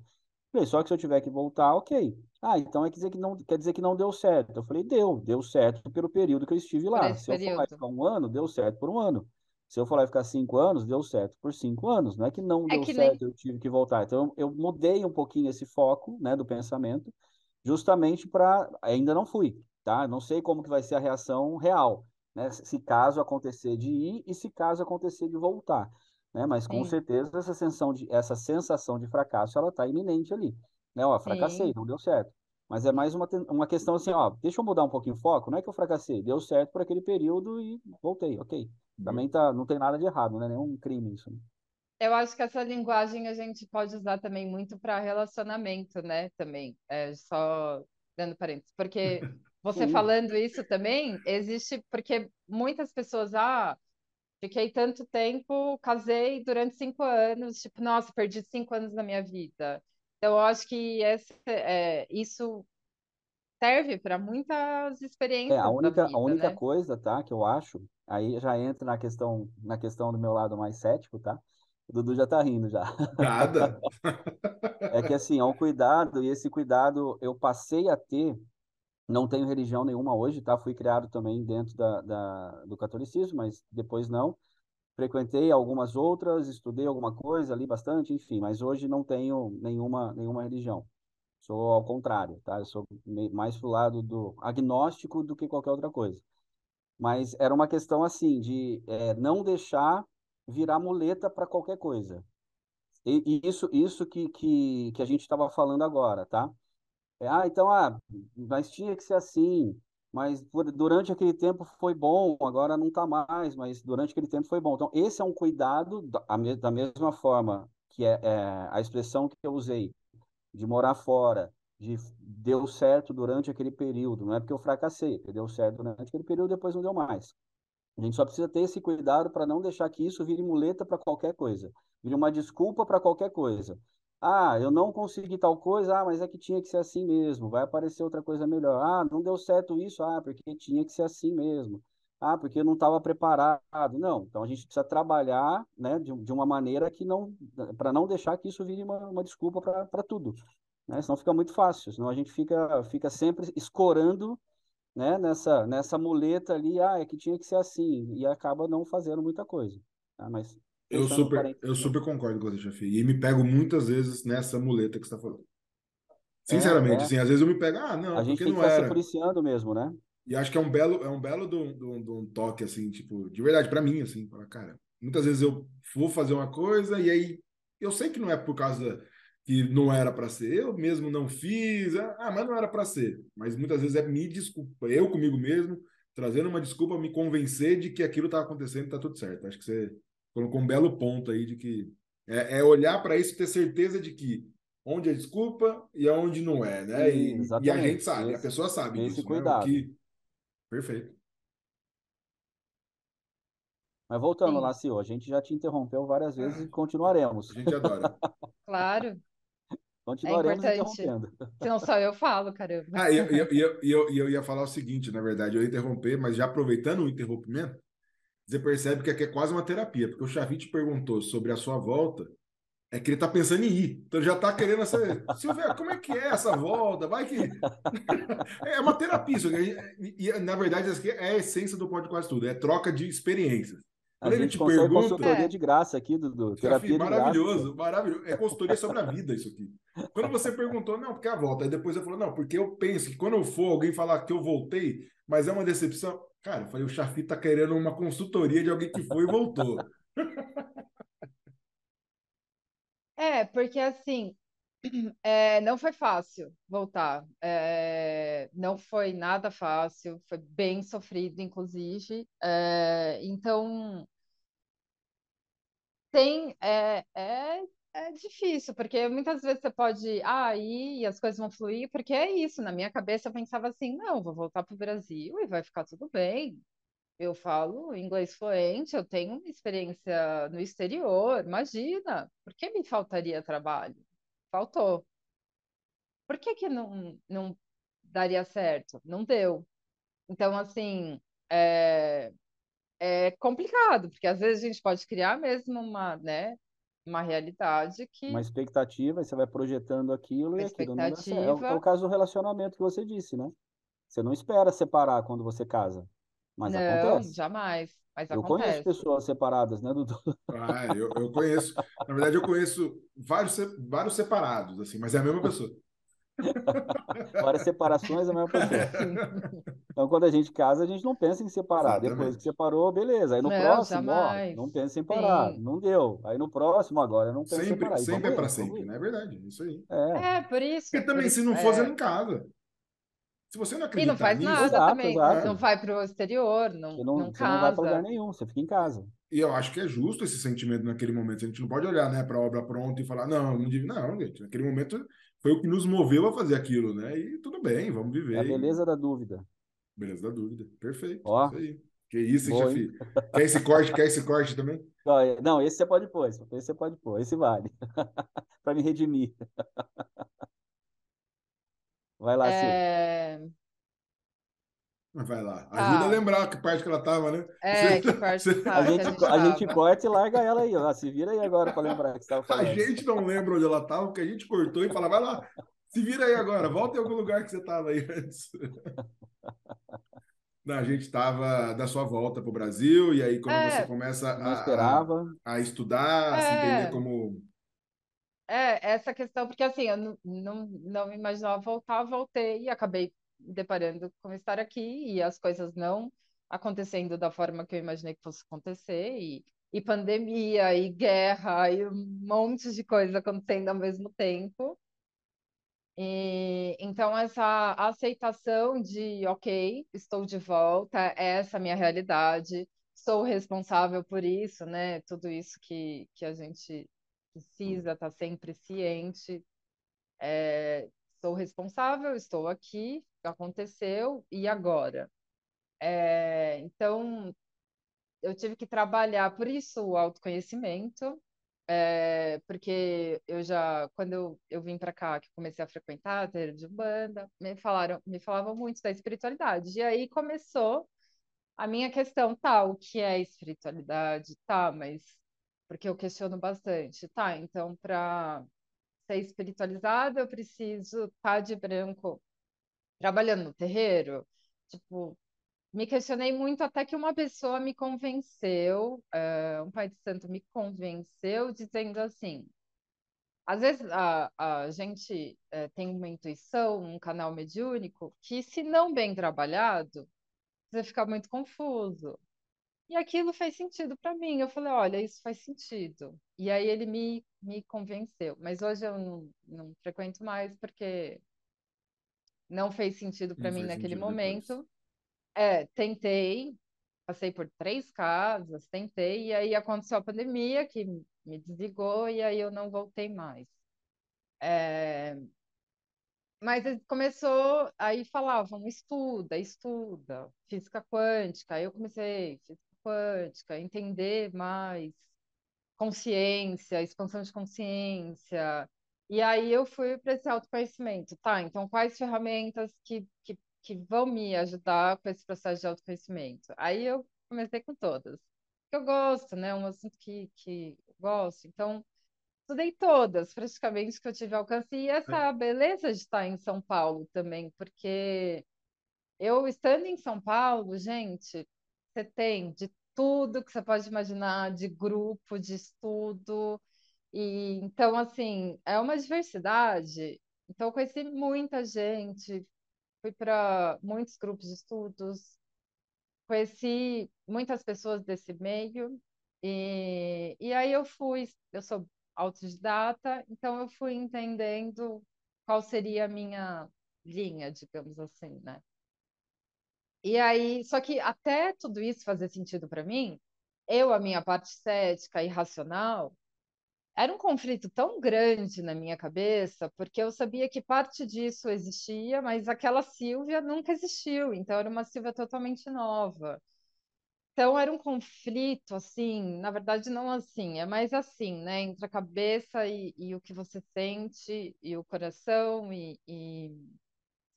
Falei, só que se eu tiver que voltar, ok. Ah, então é quer dizer que não, quer dizer que não deu certo. Eu falei, deu, deu certo pelo período que eu estive lá. Se período. eu for lá ficar um ano, deu certo por um ano. Se eu for lá ficar cinco anos, deu certo por cinco anos. Não é que não é deu que certo, nem... eu tive que voltar. Então eu mudei um pouquinho esse foco, né, do pensamento, justamente para ainda não fui, tá? Não sei como que vai ser a reação real, né? Se caso acontecer de ir e se caso acontecer de voltar né? Mas com Sim. certeza essa sensação de, essa sensação de fracasso ela está iminente ali, né? Ó, fracassei, Sim. não deu certo. Mas é mais uma, uma questão assim, ó, deixa eu mudar um pouquinho o foco, não é que eu fracassei, deu certo por aquele período e voltei, ok. Uhum. Também tá, não tem nada de errado, né? Nenhum crime isso. Né? Eu acho que essa linguagem a gente pode usar também muito para relacionamento, né? Também, é, só dando parênteses, porque você falando isso também existe porque muitas pessoas ah Fiquei tanto tempo, casei durante cinco anos, tipo, nossa, perdi cinco anos da minha vida. Então, eu acho que esse, é, isso serve para muitas experiências. É, a única, vida, a única né? coisa, tá, que eu acho, aí já entra na questão, na questão do meu lado mais cético, tá? O Dudu já tá rindo já. Nada. é que assim, é um cuidado, e esse cuidado eu passei a ter não tenho religião nenhuma hoje, tá? Fui criado também dentro da, da, do catolicismo, mas depois não. Frequentei algumas outras, estudei alguma coisa ali bastante, enfim, mas hoje não tenho nenhuma, nenhuma religião. Sou ao contrário, tá? Eu sou mais pro lado do agnóstico do que qualquer outra coisa. Mas era uma questão assim, de é, não deixar virar muleta para qualquer coisa. E, e, isso, isso que, que, que a gente estava falando agora, tá? É, ah, então, ah, mas tinha que ser assim, mas por, durante aquele tempo foi bom, agora não está mais, mas durante aquele tempo foi bom. Então, esse é um cuidado da, da mesma forma que é, é, a expressão que eu usei, de morar fora, de deu certo durante aquele período, não é porque eu fracassei, deu certo durante aquele período, depois não deu mais. A gente só precisa ter esse cuidado para não deixar que isso vire muleta para qualquer coisa, vire uma desculpa para qualquer coisa. Ah, eu não consegui tal coisa, ah, mas é que tinha que ser assim mesmo, vai aparecer outra coisa melhor. Ah, não deu certo isso, ah, porque tinha que ser assim mesmo. Ah, porque eu não estava preparado. Não, então a gente precisa trabalhar né, de, de uma maneira que não, para não deixar que isso vire uma, uma desculpa para tudo. Né? Senão fica muito fácil, senão a gente fica, fica sempre escorando né, nessa, nessa muleta ali, ah, é que tinha que ser assim, e acaba não fazendo muita coisa. Tá? Mas eu super, eu super concordo com você, chefe. E me pego muitas vezes nessa muleta que você está falando. Sinceramente, é, é. assim, às vezes eu me pego, ah, não, a gente porque não era. se policiando mesmo, né? E acho que é um belo, é um belo do, do, do toque, assim, tipo, de verdade, para mim, assim, para cara. Muitas vezes eu vou fazer uma coisa e aí eu sei que não é por causa que não era para ser, eu mesmo não fiz, ah, ah mas não era para ser. Mas muitas vezes é me desculpa, eu comigo mesmo, trazendo uma desculpa, me convencer de que aquilo tá acontecendo e tá tudo certo. Acho que você colocou um belo ponto aí de que é, é olhar para isso e ter certeza de que onde é desculpa e aonde não é, né? E, e a gente sabe, esse, a pessoa sabe esse disso, cuidado. Né? Que... Perfeito. Mas voltando lá, Sil, a gente já te interrompeu várias vezes e continuaremos. A gente adora. claro. Continuaremos é interrompendo. Se não só eu falo, caramba. Ah, e eu, eu, eu, eu, eu ia falar o seguinte, na verdade, eu ia interromper, mas já aproveitando o interrompimento, você percebe que aqui é quase uma terapia, porque o Xavi perguntou sobre a sua volta, é que ele tá pensando em ir. Então já tá querendo essa. Silvia, como é que é essa volta? Vai que. é uma terapia. Isso. E, na verdade, é a essência do podcast tudo. É troca de experiências. Quando a, gente te consegue pergunta, consultoria é. de graça aqui, Dudu. Terapia maravilhoso, maravilhoso. É consultoria sobre a vida isso aqui. Quando você perguntou, não, porque a volta. Aí depois você falou, não, porque eu penso que quando eu for alguém falar que eu voltei, mas é uma decepção. Cara, eu falei, o Chafi tá querendo uma consultoria de alguém que foi e voltou. É, porque assim, é, não foi fácil voltar. É, não foi nada fácil, foi bem sofrido, inclusive. É, então, tem. É, é, é difícil, porque muitas vezes você pode ah, e as coisas vão fluir, porque é isso. Na minha cabeça eu pensava assim: não, vou voltar para o Brasil e vai ficar tudo bem. Eu falo inglês fluente, eu tenho uma experiência no exterior, imagina, por que me faltaria trabalho? Faltou. Por que que não, não daria certo? Não deu. Então, assim, é, é complicado, porque às vezes a gente pode criar mesmo uma, né, uma realidade que... Uma expectativa, e você vai projetando aquilo e aquilo não dá certo. É o, é o caso do relacionamento que você disse, né? Você não espera separar quando você casa. Mas não, acontece. jamais. Mas eu acontece. conheço pessoas separadas, né, Dudu? Ah, eu, eu conheço. Na verdade, eu conheço vários, vários separados, assim, mas é a mesma pessoa. Várias separações, é a mesma pessoa. Então, quando a gente casa, a gente não pensa em separar. Exatamente. Depois que separou, beleza. Aí no não, próximo, ó, não pensa em parar. Sim. Não deu. Aí no próximo, agora, não pensa sempre, em parar. Sempre é para sempre, não é verdade? Isso aí. É, é por isso. Porque também, se não é. fosse, em casa. Se você não acredita E não faz nisso, nada exato, também. exato. Não vai para o exterior, não, você não, não, casa. Não vai para lugar nenhum, você fica em casa. E eu acho que é justo esse sentimento naquele momento. A gente não pode olhar né, para a obra pronta e falar, não, não, não, gente, naquele momento foi o que nos moveu a fazer aquilo, né? E tudo bem, vamos viver. É a beleza da dúvida. Beleza da dúvida. Perfeito. Ó. Isso aí. Que isso, Boa, chefe. Quer esse corte? Quer esse corte também? Não, esse você pode pôr. Esse você pode pôr. Esse vale. para me redimir. Vai lá, é... Silvio. Vai lá. Ajuda ah. a lembrar que parte que ela tava, né? É, que parte que a, gente, a, gente, a gente corta e larga ela aí, ó. Se vira aí agora para lembrar que você estava falando. A gente não lembra onde ela estava, porque a gente cortou e fala, vai lá, se vira aí agora, volta em algum lugar que você estava aí antes. Não, a gente estava da sua volta para o Brasil, e aí quando é, você começa a, a, a, estudar, é, a se entender como. É, essa questão, porque assim, eu não, não, não me imaginava voltar, voltei e acabei deparando com estar aqui e as coisas não acontecendo da forma que eu imaginei que fosse acontecer e, e pandemia e guerra e um monte de coisa acontecendo ao mesmo tempo. E, então, essa aceitação de, ok, estou de volta, essa é a minha realidade, sou responsável por isso, né? Tudo isso que, que a gente precisa estar tá sempre ciente. É, sou responsável, estou aqui, aconteceu, e agora? É, então, eu tive que trabalhar, por isso, o autoconhecimento, é, porque eu já, quando eu, eu vim para cá, que comecei a frequentar a terreiro de banda, me falaram, me falavam muito da espiritualidade. E aí começou a minha questão, tá, o que é espiritualidade? Tá, mas porque eu questiono bastante. Tá, então para ser espiritualizada, eu preciso estar tá de branco trabalhando no terreiro. Tipo, me questionei muito até que uma pessoa me convenceu, uh, um pai de santo me convenceu, dizendo assim: às vezes a, a gente uh, tem uma intuição, um canal mediúnico, que se não bem trabalhado, você fica muito confuso. E aquilo fez sentido para mim. Eu falei, olha, isso faz sentido. E aí ele me, me convenceu. Mas hoje eu não, não frequento mais porque não fez sentido para mim naquele momento. Depois. É, tentei, passei por três casas, tentei, e aí aconteceu a pandemia que me desligou e aí eu não voltei mais. É... Mas começou, aí falavam, estuda, estuda, física quântica. Aí eu comecei, física quântica, entender mais consciência, expansão de consciência. E aí eu fui para esse autoconhecimento. Tá, então quais ferramentas que, que, que vão me ajudar com esse processo de autoconhecimento? Aí eu comecei com todas. Que eu gosto, né? Um assunto que, que eu gosto. Então, estudei todas, praticamente, que eu tive alcance. E essa beleza de estar em São Paulo também, porque eu estando em São Paulo, gente, você tem de tudo que você pode imaginar, de grupo, de estudo. E então, assim, é uma diversidade. Então, eu conheci muita gente, fui para muitos grupos de estudos, conheci muitas pessoas desse meio. E, e aí eu fui, eu sou autodidata, então eu fui entendendo qual seria a minha linha, digamos assim, né? E aí, só que até tudo isso fazer sentido para mim, eu, a minha parte cética e racional, era um conflito tão grande na minha cabeça, porque eu sabia que parte disso existia, mas aquela Silvia nunca existiu, então era uma Silvia totalmente nova. Então era um conflito, assim, na verdade não assim, é mais assim, né, entre a cabeça e, e o que você sente e o coração e, e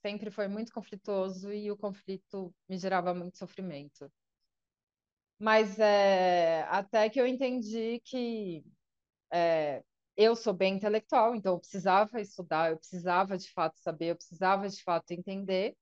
sempre foi muito conflituoso e o conflito me gerava muito sofrimento. Mas é, até que eu entendi que é, eu sou bem intelectual, então eu precisava estudar, eu precisava de fato saber, eu precisava de fato entender.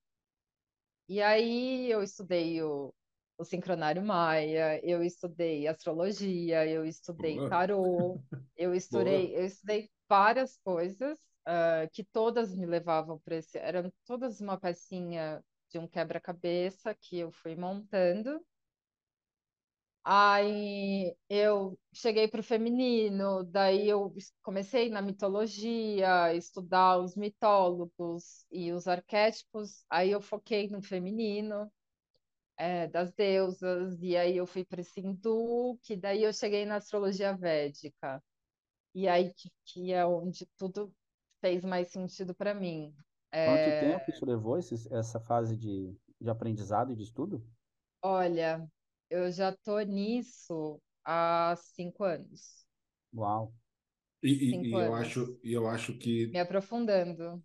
E aí eu estudei o, o sincronário maia, eu estudei astrologia, eu estudei Boa. tarô, eu estudei, eu estudei várias coisas uh, que todas me levavam para esse, eram todas uma pecinha de um quebra-cabeça que eu fui montando. Aí eu cheguei para o feminino, daí eu comecei na mitologia, estudar os mitólogos e os arquétipos, aí eu foquei no feminino é, das deusas, e aí eu fui para esse hindu, que daí eu cheguei na astrologia védica. E aí que, que é onde tudo fez mais sentido para mim. Quanto é... tempo isso levou, esse, essa fase de, de aprendizado e de estudo? Olha, eu já tô nisso há cinco anos. Uau! E, e, e eu acho, e eu acho que. Me aprofundando.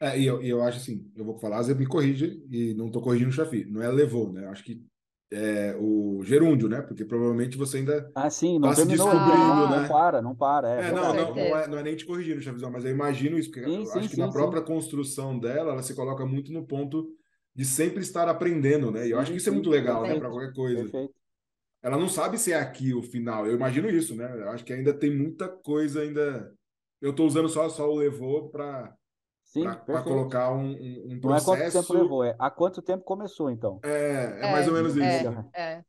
É, e eu, e eu acho assim, eu vou falar, você me corrige, e não estou corrigindo o Chafi, não é levou, né? Acho que é o gerúndio, né? Porque provavelmente você ainda ah, sim, não tá se descobrindo, ah, né? Não para, não para. É, é não, não, não, é, não é nem te corrigindo, Chavizão, mas eu imagino isso, porque sim, eu sim, acho que sim, na própria construção dela, ela se coloca muito no ponto de sempre estar aprendendo, né? E eu acho que isso é muito legal, né? Para qualquer coisa. Perfeito. Ela não sabe se é aqui o final. Eu imagino isso, né? Eu acho que ainda tem muita coisa ainda. Eu estou usando só, só o levou para para colocar um, um, processo. Não é quanto tempo levou, é há quanto tempo começou, então. É, é, é mais ou menos é, isso. É.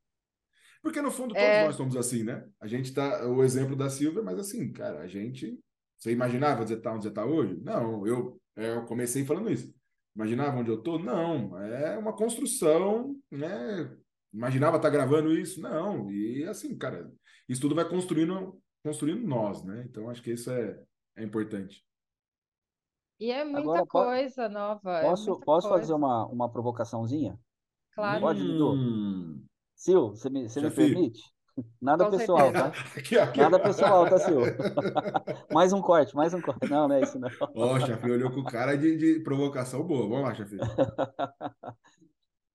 Porque no fundo todos é. nós somos assim, né? A gente tá. O exemplo da Silvia, mas assim, cara, a gente. Você imaginava onde você tá onde você tá hoje? Não, eu, é, eu comecei falando isso. Imaginava onde eu tô? Não. É uma construção, né? Imaginava estar tá gravando isso? Não. E assim, cara, isso tudo vai construindo, construindo nós, né? Então acho que isso é, é importante. E é muita Agora, coisa nova. É posso, muita posso coisa. fazer uma, uma provocaçãozinha? Claro. Pode, Dudu? Hum. Sil, você me, você me permite? Nada Com pessoal, certeza. tá? Aqui, aqui. Nada pessoal, tá, Sil? mais um corte, mais um corte. Não, não é isso, não. Ó, oh, chefe, olhou com cara de, de provocação boa. Vamos lá, chefe.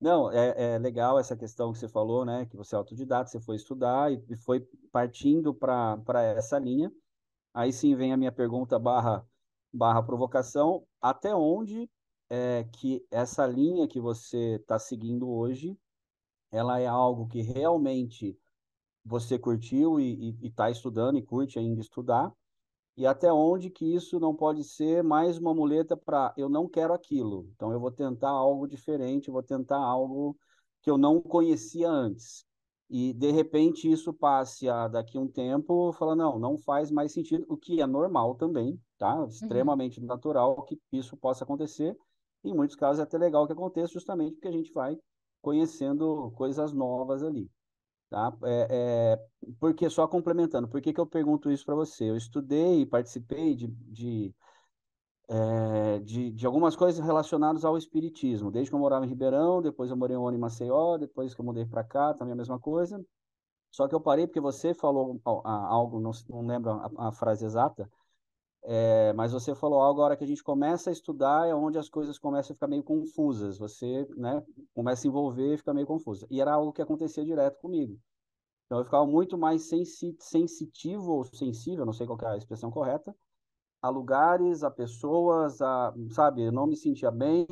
Não, é, é, legal essa questão que você falou, né? Que você é autodidata, você foi estudar e, e foi partindo para essa linha. Aí sim vem a minha pergunta barra barra provocação, até onde é que essa linha que você está seguindo hoje, ela é algo que realmente você curtiu e está estudando e curte ainda estudar, e até onde que isso não pode ser mais uma muleta para eu não quero aquilo, então eu vou tentar algo diferente, vou tentar algo que eu não conhecia antes. E de repente isso passe a daqui um tempo falar não, não faz mais sentido, o que é normal também, tá? Uhum. Extremamente uhum. natural que isso possa acontecer. Em muitos casos é até legal que aconteça justamente porque a gente vai conhecendo coisas novas ali, tá? É, é, porque só complementando, por que, que eu pergunto isso para você? Eu estudei e participei de, de é, de, de algumas coisas relacionadas ao espiritismo. Desde que eu morava em Ribeirão, depois eu morei em Maceió, depois que eu mudei para cá, também a mesma coisa. Só que eu parei porque você falou algo, não, não lembro a, a frase exata, é, mas você falou algo, a hora que a gente começa a estudar é onde as coisas começam a ficar meio confusas. Você né, começa a envolver e fica meio confusa. E era algo que acontecia direto comigo. Então eu ficava muito mais sensi sensitivo ou sensível, não sei qual é a expressão correta, a lugares, a pessoas, a, sabe, eu não me sentia bem,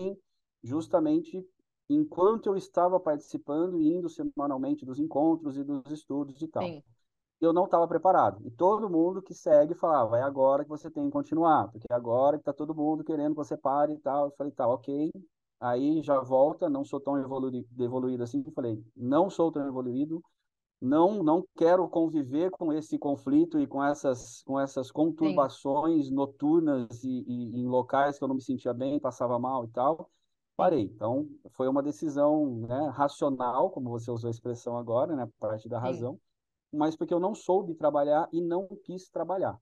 justamente enquanto eu estava participando e indo semanalmente dos encontros e dos estudos e tal. Sim. Eu não estava preparado. E todo mundo que segue falava, é agora que você tem que continuar, porque é agora que está todo mundo querendo que você pare e tal. Eu falei, tá, ok. Aí já volta, não sou tão evoluído, evoluído assim. Eu falei, não sou tão evoluído, não não quero conviver com esse conflito e com essas com essas conturbações Sim. noturnas e, e, em locais que eu não me sentia bem, passava mal e tal. Parei. Então, foi uma decisão né, racional, como você usou a expressão agora, né, parte da razão, Sim. Mas porque eu não soube trabalhar e não quis trabalhar.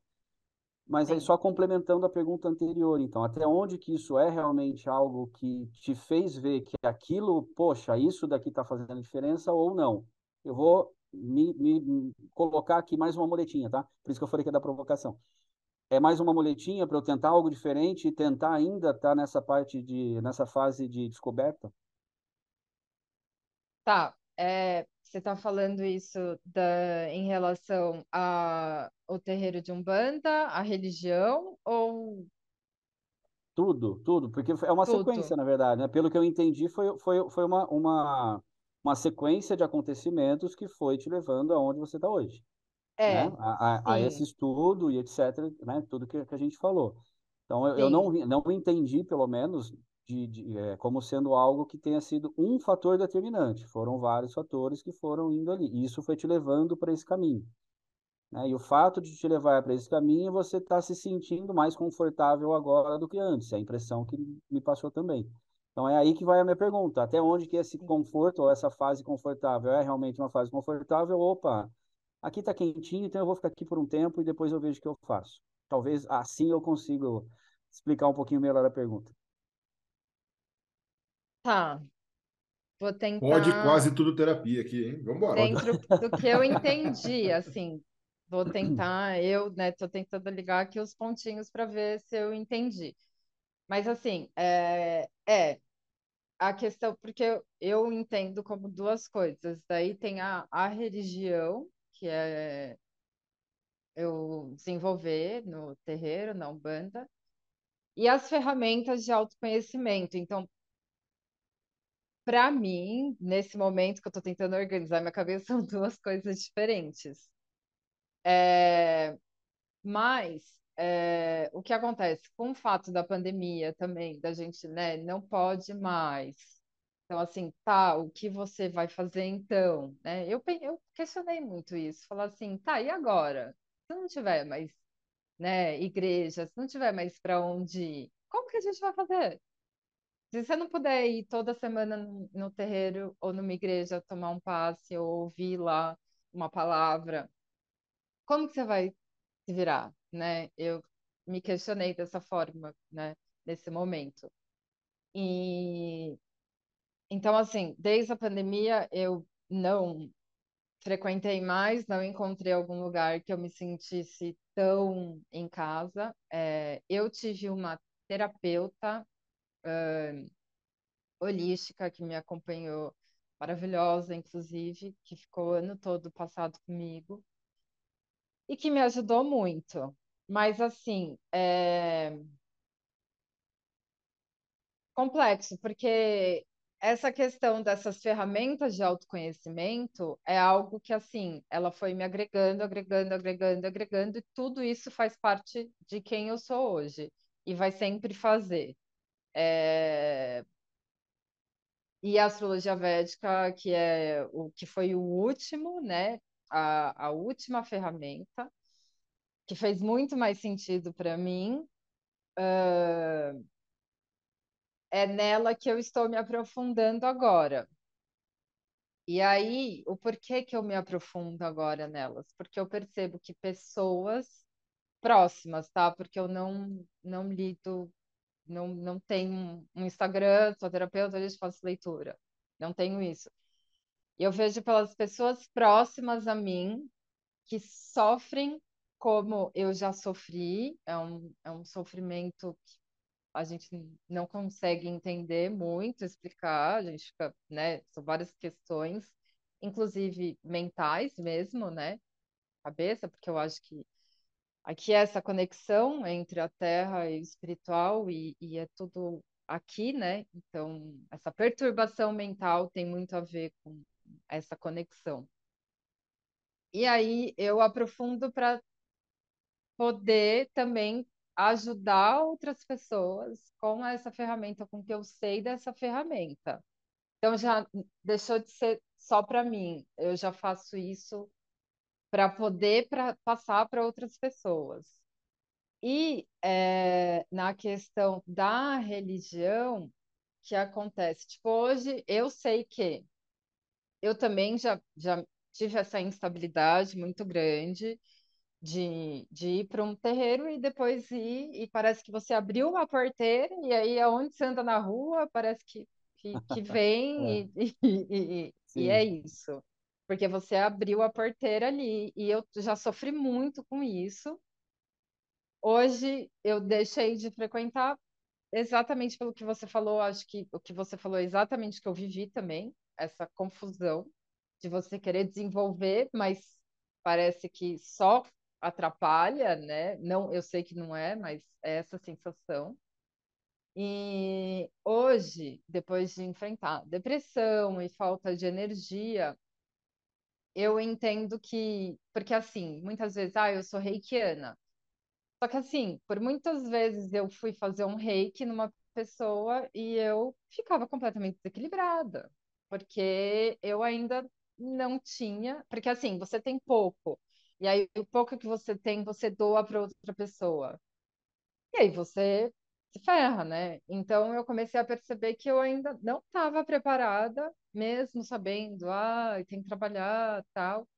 Mas Sim. aí só complementando a pergunta anterior, então, até onde que isso é realmente algo que te fez ver que aquilo, poxa, isso daqui está fazendo diferença ou não? Eu vou me, me, colocar aqui mais uma muletinha, tá? Por isso que eu falei que é da provocação. É mais uma muletinha para eu tentar algo diferente e tentar ainda estar tá nessa parte de, nessa fase de descoberta? Tá. É, você está falando isso da, em relação ao terreiro de Umbanda, a religião ou tudo, tudo, porque é uma tudo. sequência, na verdade, né? Pelo que eu entendi, foi, foi, foi uma, uma, uma sequência de acontecimentos que foi te levando aonde você está hoje. É, né? a, a, a, esse estudo e etc, né? Tudo que, que a gente falou. Então, eu, eu não, não entendi, pelo menos, de, de é, como sendo algo que tenha sido um fator determinante. Foram vários fatores que foram indo ali. E isso foi te levando para esse caminho. Né? E o fato de te levar para esse caminho, você está se sentindo mais confortável agora do que antes. É a impressão que me passou também. Então é aí que vai a minha pergunta. Até onde que esse conforto ou essa fase confortável é realmente uma fase confortável? Opa, aqui está quentinho, então eu vou ficar aqui por um tempo e depois eu vejo o que eu faço. Talvez assim eu consiga explicar um pouquinho melhor a pergunta. Tá. Vou tentar. Pode quase tudo terapia aqui, hein? Vamos embora. Dentro do que eu entendi, assim, vou tentar, eu, né, tô tentando ligar aqui os pontinhos para ver se eu entendi. Mas assim, é, é a questão, porque eu, eu entendo como duas coisas. Daí tem a, a religião, que é eu desenvolver no terreiro, na Umbanda, e as ferramentas de autoconhecimento. Então, para mim, nesse momento que eu estou tentando organizar minha cabeça, são duas coisas diferentes. É, mas é, o que acontece com o fato da pandemia também, da gente, né, não pode mais. Então, assim, tá, o que você vai fazer então? Né? Eu, eu questionei muito isso, falar assim, tá, e agora? Se não tiver mais, né, igreja, se não tiver mais para onde ir, como que a gente vai fazer? Se você não puder ir toda semana no, no terreiro ou numa igreja tomar um passe ou ouvir lá uma palavra, como que você vai se virar? né? Eu me questionei dessa forma, né? Nesse momento. E então, assim, desde a pandemia eu não frequentei mais, não encontrei algum lugar que eu me sentisse tão em casa. É, eu tive uma terapeuta uh, holística que me acompanhou, maravilhosa, inclusive, que ficou o ano todo passado comigo e que me ajudou muito. Mas, assim, é complexo, porque essa questão dessas ferramentas de autoconhecimento é algo que, assim, ela foi me agregando, agregando, agregando, agregando, e tudo isso faz parte de quem eu sou hoje, e vai sempre fazer. É... E a astrologia védica, que é o que foi o último, né? A, a última ferramenta, que fez muito mais sentido para mim. Uh, é nela que eu estou me aprofundando agora. E aí, o porquê que eu me aprofundo agora nelas? Porque eu percebo que pessoas próximas, tá? Porque eu não, não lido não, não tenho um Instagram, sou terapeuta, eu faço leitura. Não tenho isso. E eu vejo pelas pessoas próximas a mim que sofrem como eu já sofri, é um, é um sofrimento que a gente não consegue entender muito, explicar, a gente fica, né, são várias questões, inclusive mentais mesmo, né, cabeça, porque eu acho que aqui é essa conexão entre a terra e o espiritual e, e é tudo aqui, né, então essa perturbação mental tem muito a ver com essa conexão. E aí eu aprofundo para poder também ajudar outras pessoas com essa ferramenta, com o que eu sei dessa ferramenta. Então já deixou de ser só para mim, eu já faço isso para poder pra, passar para outras pessoas. E é, na questão da religião, que acontece? Tipo, hoje eu sei que eu também já, já tive essa instabilidade muito grande de, de ir para um terreiro e depois ir, e parece que você abriu uma porteira, e aí aonde você anda na rua, parece que, que, que vem, é. E, e, e, e é isso. Porque você abriu a porteira ali, e eu já sofri muito com isso. Hoje eu deixei de frequentar exatamente pelo que você falou, acho que o que você falou é exatamente o que eu vivi também, essa confusão de você querer desenvolver, mas parece que só atrapalha, né? Não, eu sei que não é, mas é essa sensação. E hoje, depois de enfrentar depressão e falta de energia, eu entendo que, porque assim, muitas vezes, ah, eu sou reikiana. Só que assim, por muitas vezes eu fui fazer um reiki numa pessoa e eu ficava completamente desequilibrada, porque eu ainda não tinha, porque assim, você tem pouco, e aí o pouco que você tem, você doa para outra pessoa. E aí você ferra, né? Então eu comecei a perceber que eu ainda não estava preparada, mesmo sabendo, ah, tem que trabalhar, tal.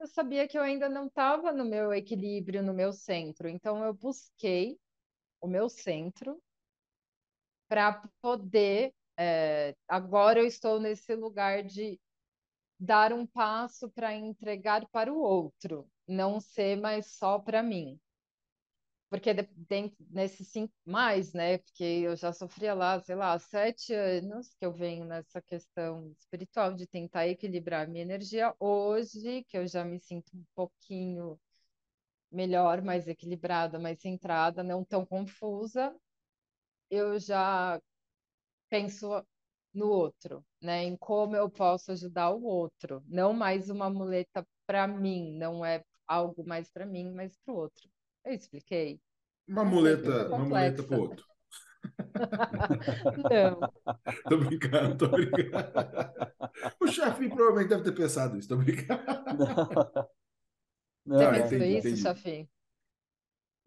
Eu sabia que eu ainda não estava no meu equilíbrio, no meu centro. Então eu busquei o meu centro para poder. É, agora eu estou nesse lugar de dar um passo para entregar para o outro, não ser mais só para mim. Porque dentro, nesse cinco mais, né? Porque eu já sofria lá, sei lá, sete anos que eu venho nessa questão espiritual de tentar equilibrar minha energia. Hoje, que eu já me sinto um pouquinho melhor, mais equilibrada, mais centrada, não tão confusa, eu já penso no outro, né? Em como eu posso ajudar o outro, não mais uma muleta para mim, não é algo mais para mim, mas para o outro. Eu expliquei. Uma muleta, uma muleta para o outro. não. tô brincando, tô brincando. O chefe provavelmente deve ter pensado isso, tô brincando. Não, Você não, pensou entendi, isso, chefe?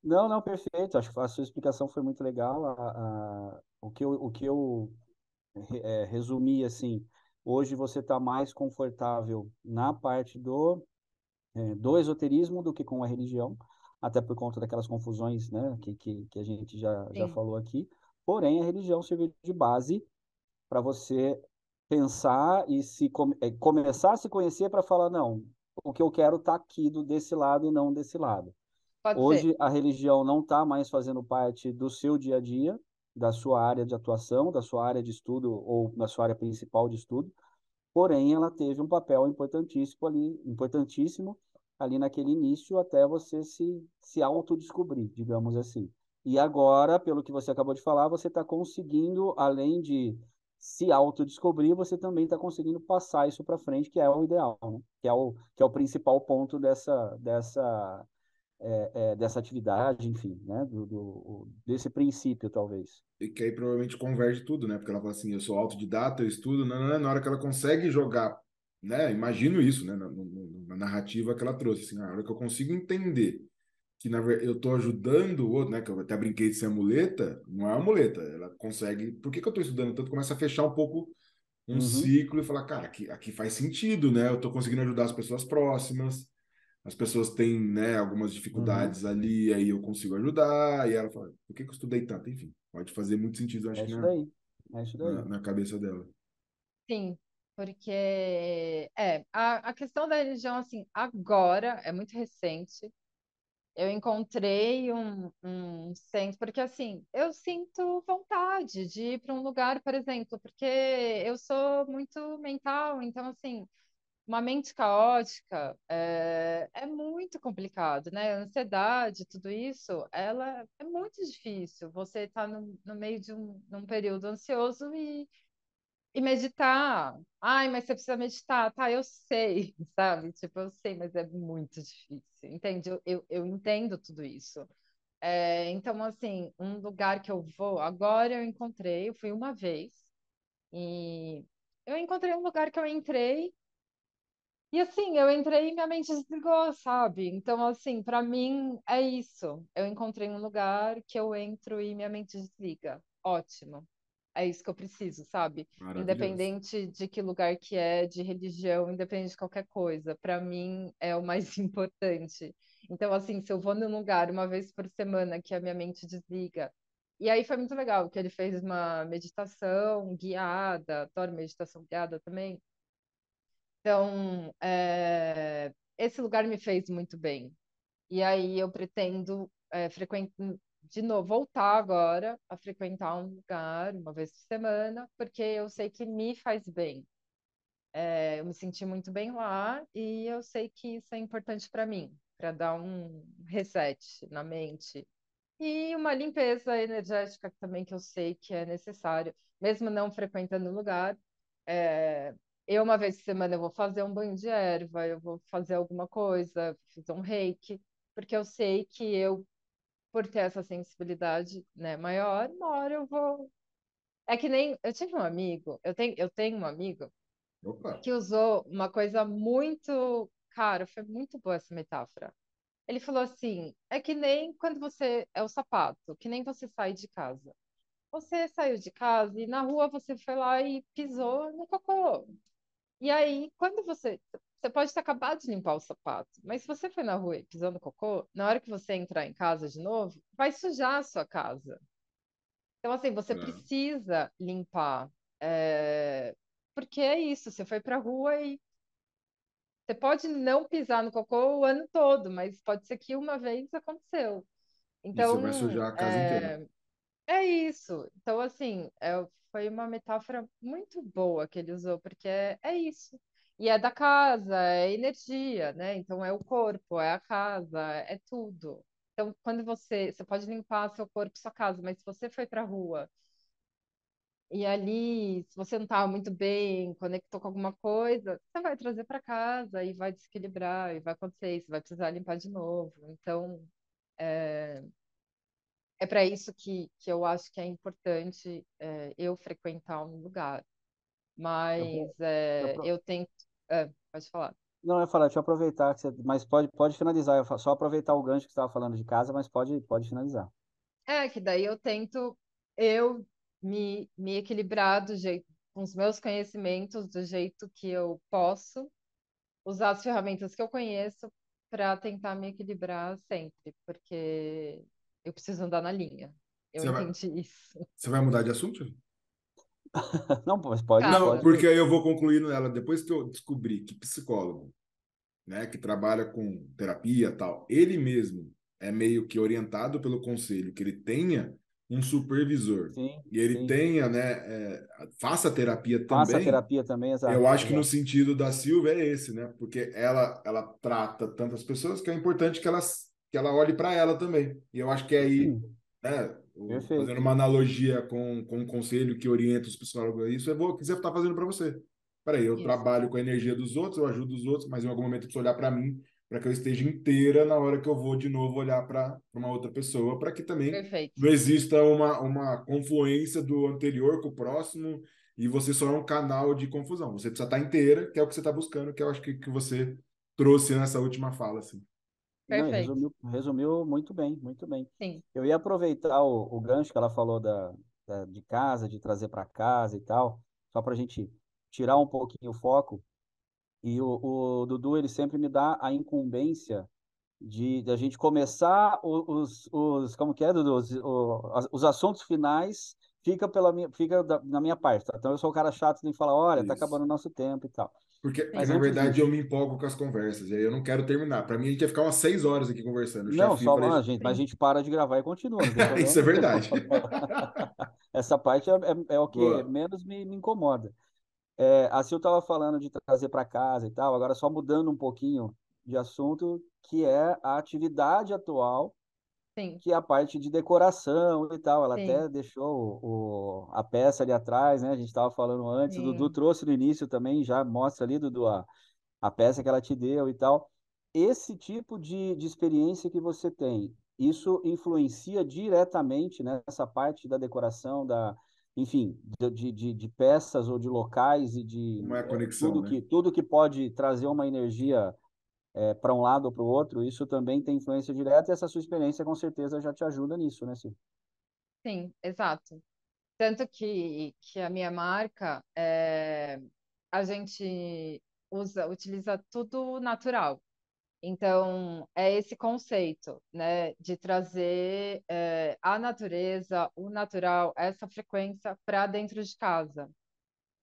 Não, não, perfeito. Acho que a sua explicação foi muito legal. A, a, o, que eu, o que eu é, resumir assim, hoje você está mais confortável na parte do, é, do esoterismo do que com a religião, até por conta daquelas confusões né, que, que, que a gente já, já falou aqui. Porém, a religião serviu de base para você pensar e se é, começar a se conhecer para falar, não, o que eu quero está aqui do, desse lado e não desse lado. Pode Hoje ser. a religião não está mais fazendo parte do seu dia a dia, da sua área de atuação, da sua área de estudo ou da sua área principal de estudo, porém ela teve um papel importantíssimo ali, importantíssimo ali naquele início até você se, se autodescobrir, digamos assim. E agora, pelo que você acabou de falar, você está conseguindo, além de se autodescobrir, você também está conseguindo passar isso para frente, que é o ideal, né? que, é o, que é o principal ponto dessa, dessa é, é, dessa atividade, enfim, né? Do, do, desse princípio, talvez. E que aí provavelmente converge tudo, né? Porque ela fala assim, eu sou autodidata, eu estudo, não, não, na hora que ela consegue jogar, né? Imagino isso, né? Na, na narrativa que ela trouxe, assim, na hora que eu consigo entender que na verdade eu estou ajudando o outro, né? Que eu até brinquei de ser muleta, não é uma muleta, ela consegue. Por que, que eu estou estudando tanto? Começa a fechar um pouco um uhum. ciclo e falar, cara, aqui, aqui faz sentido, né? Eu estou conseguindo ajudar as pessoas próximas as pessoas têm né, algumas dificuldades uhum. ali, aí eu consigo ajudar, e ela fala, por que, que eu estudei tanto? Enfim, Pode fazer muito sentido, acho é que na, daí. É isso daí. na, na cabeça dela. Sim, porque é a, a questão da religião, assim, agora é muito recente. Eu encontrei um, um centro, porque assim, eu sinto vontade de ir para um lugar, por exemplo, porque eu sou muito mental, então assim, uma mente caótica é, é muito complicado, né? A ansiedade, tudo isso, ela é muito difícil. Você está no, no meio de um período ansioso e e meditar. Ai, mas você precisa meditar. Tá, eu sei, sabe? Tipo, eu sei, mas é muito difícil. Entende? Eu, eu, eu entendo tudo isso. É, então, assim, um lugar que eu vou, agora eu encontrei, eu fui uma vez, e eu encontrei um lugar que eu entrei, e assim, eu entrei e minha mente desligou, sabe? Então, assim, para mim é isso. Eu encontrei um lugar que eu entro e minha mente desliga. Ótimo é isso que eu preciso, sabe? Independente de que lugar que é, de religião, independente de qualquer coisa, para mim é o mais importante. Então, assim, se eu vou num lugar uma vez por semana que a minha mente desliga, e aí foi muito legal, que ele fez uma meditação guiada, adoro meditação guiada também. Então, é... esse lugar me fez muito bem. E aí eu pretendo é, frequentar de novo, voltar agora a frequentar um lugar uma vez por semana, porque eu sei que me faz bem. É, eu me senti muito bem lá e eu sei que isso é importante para mim, para dar um reset na mente. E uma limpeza energética também que eu sei que é necessário, mesmo não frequentando o lugar. É, eu, uma vez por semana, eu vou fazer um banho de erva, eu vou fazer alguma coisa, fazer um reiki, porque eu sei que eu por ter essa sensibilidade, né, maior, uma hora eu vou. É que nem. Eu tive um amigo, eu tenho, eu tenho um amigo Opa. que usou uma coisa muito. Cara, foi muito boa essa metáfora. Ele falou assim: é que nem quando você. É o sapato, que nem você sai de casa. Você saiu de casa e na rua você foi lá e pisou no cocô. E aí, quando você. Você pode ter acabado de limpar o sapato, mas se você foi na rua pisando cocô, na hora que você entrar em casa de novo, vai sujar a sua casa. Então, assim, você é. precisa limpar. É... Porque é isso, você foi pra rua e você pode não pisar no cocô o ano todo, mas pode ser que uma vez aconteceu. Então, e você vai sujar a casa é... inteira. É isso. Então, assim, é, foi uma metáfora muito boa que ele usou, porque é, é isso. E é da casa, é energia, né? Então é o corpo, é a casa, é tudo. Então, quando você, você pode limpar seu corpo, sua casa, mas se você foi para a rua e ali, se você não estava muito bem, conectou com alguma coisa, você vai trazer para casa e vai desequilibrar, e vai acontecer isso, vai precisar limpar de novo. Então, é, é para isso que, que eu acho que é importante é, eu frequentar um lugar. Mas é, eu tento. É, pode falar. Não, eu falar, deixa eu aproveitar, que você... mas pode, pode finalizar. Eu só aproveitar o gancho que você estava falando de casa, mas pode, pode finalizar. É, que daí eu tento eu me, me equilibrar do jeito, com os meus conhecimentos, do jeito que eu posso, usar as ferramentas que eu conheço para tentar me equilibrar sempre, porque eu preciso andar na linha. Eu você entendi vai... isso. Você vai mudar de assunto? não, mas pode. Não, pode. porque aí eu vou concluindo ela. Depois que eu descobri que psicólogo, né, que trabalha com terapia tal, ele mesmo é meio que orientado pelo conselho, que ele tenha um supervisor sim, e ele sim. tenha, né, é, faça terapia também. Faça terapia também, exato. Eu acho que no sentido da Silvia é esse, né? Porque ela ela trata tantas pessoas que é importante que elas que ela olhe para ela também. E eu acho que é aí, né, Perfeito. fazendo uma analogia com, com um conselho que orienta os psicólogos, isso é o que você está fazendo para você. Peraí, eu isso. trabalho com a energia dos outros, eu ajudo os outros, mas em algum momento eu preciso olhar para mim, para que eu esteja inteira na hora que eu vou de novo olhar para uma outra pessoa, para que também Perfeito. não exista uma, uma confluência do anterior com o próximo e você só é um canal de confusão. Você precisa estar inteira, que é o que você está buscando, que eu acho que, que você trouxe nessa última fala. Assim. Não, resumiu, resumiu muito bem, muito bem. Sim. Eu ia aproveitar o, o gancho que ela falou da, da de casa, de trazer para casa e tal, só para a gente tirar um pouquinho o foco. E o, o Dudu, ele sempre me dá a incumbência de, de a gente começar os, os como que é, Dudu? Os, os, os assuntos finais fica pela minha, fica da, na minha parte. Tá? Então eu sou o cara chato de falar, olha, tá Isso. tá acabando o nosso tempo e tal. Porque, Mas na verdade, eu me empolgo com as conversas, e aí eu não quero terminar. Para mim, a gente ia ficar umas seis horas aqui conversando. Não, só falei, gente, mas a gente para de gravar e continua. Isso é verdade. Essa parte é, é, é o que Boa. menos me, me incomoda. É, a Sil estava falando de trazer para casa e tal, agora só mudando um pouquinho de assunto, que é a atividade atual Sim. que é a parte de decoração e tal. Ela Sim. até deixou o, a peça ali atrás, né? A gente estava falando antes, Sim. o Dudu trouxe no início também, já mostra ali, Dudu, a, a peça que ela te deu e tal. Esse tipo de, de experiência que você tem, isso influencia diretamente nessa parte da decoração, da, enfim, de, de, de peças ou de locais e de Como é a conexão, tudo, né? que, tudo que pode trazer uma energia é, para um lado ou para o outro, isso também tem influência direta e essa sua experiência com certeza já te ajuda nisso, né, Sil? Sim, exato. Tanto que, que a minha marca, é, a gente usa, utiliza tudo natural. Então, é esse conceito, né, de trazer é, a natureza, o natural, essa frequência para dentro de casa.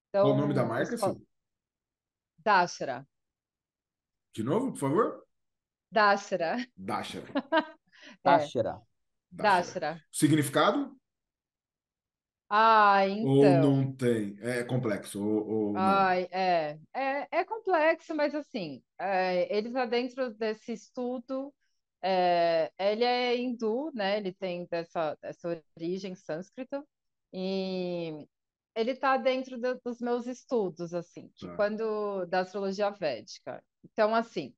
Então, Qual o nome da marca, Sil? Dashra. De novo, por favor? Dáshara. Dáshara. Dáshara. Dáshara. Significado? Ah, então. Ou não tem? É complexo? Ou, ou Ai, é. é. É complexo, mas assim, é, ele está dentro desse estudo. É, ele é hindu, né? Ele tem dessa, dessa origem sânscrita. E ele está dentro do, dos meus estudos, assim, que tá. quando da astrologia védica. Então, assim,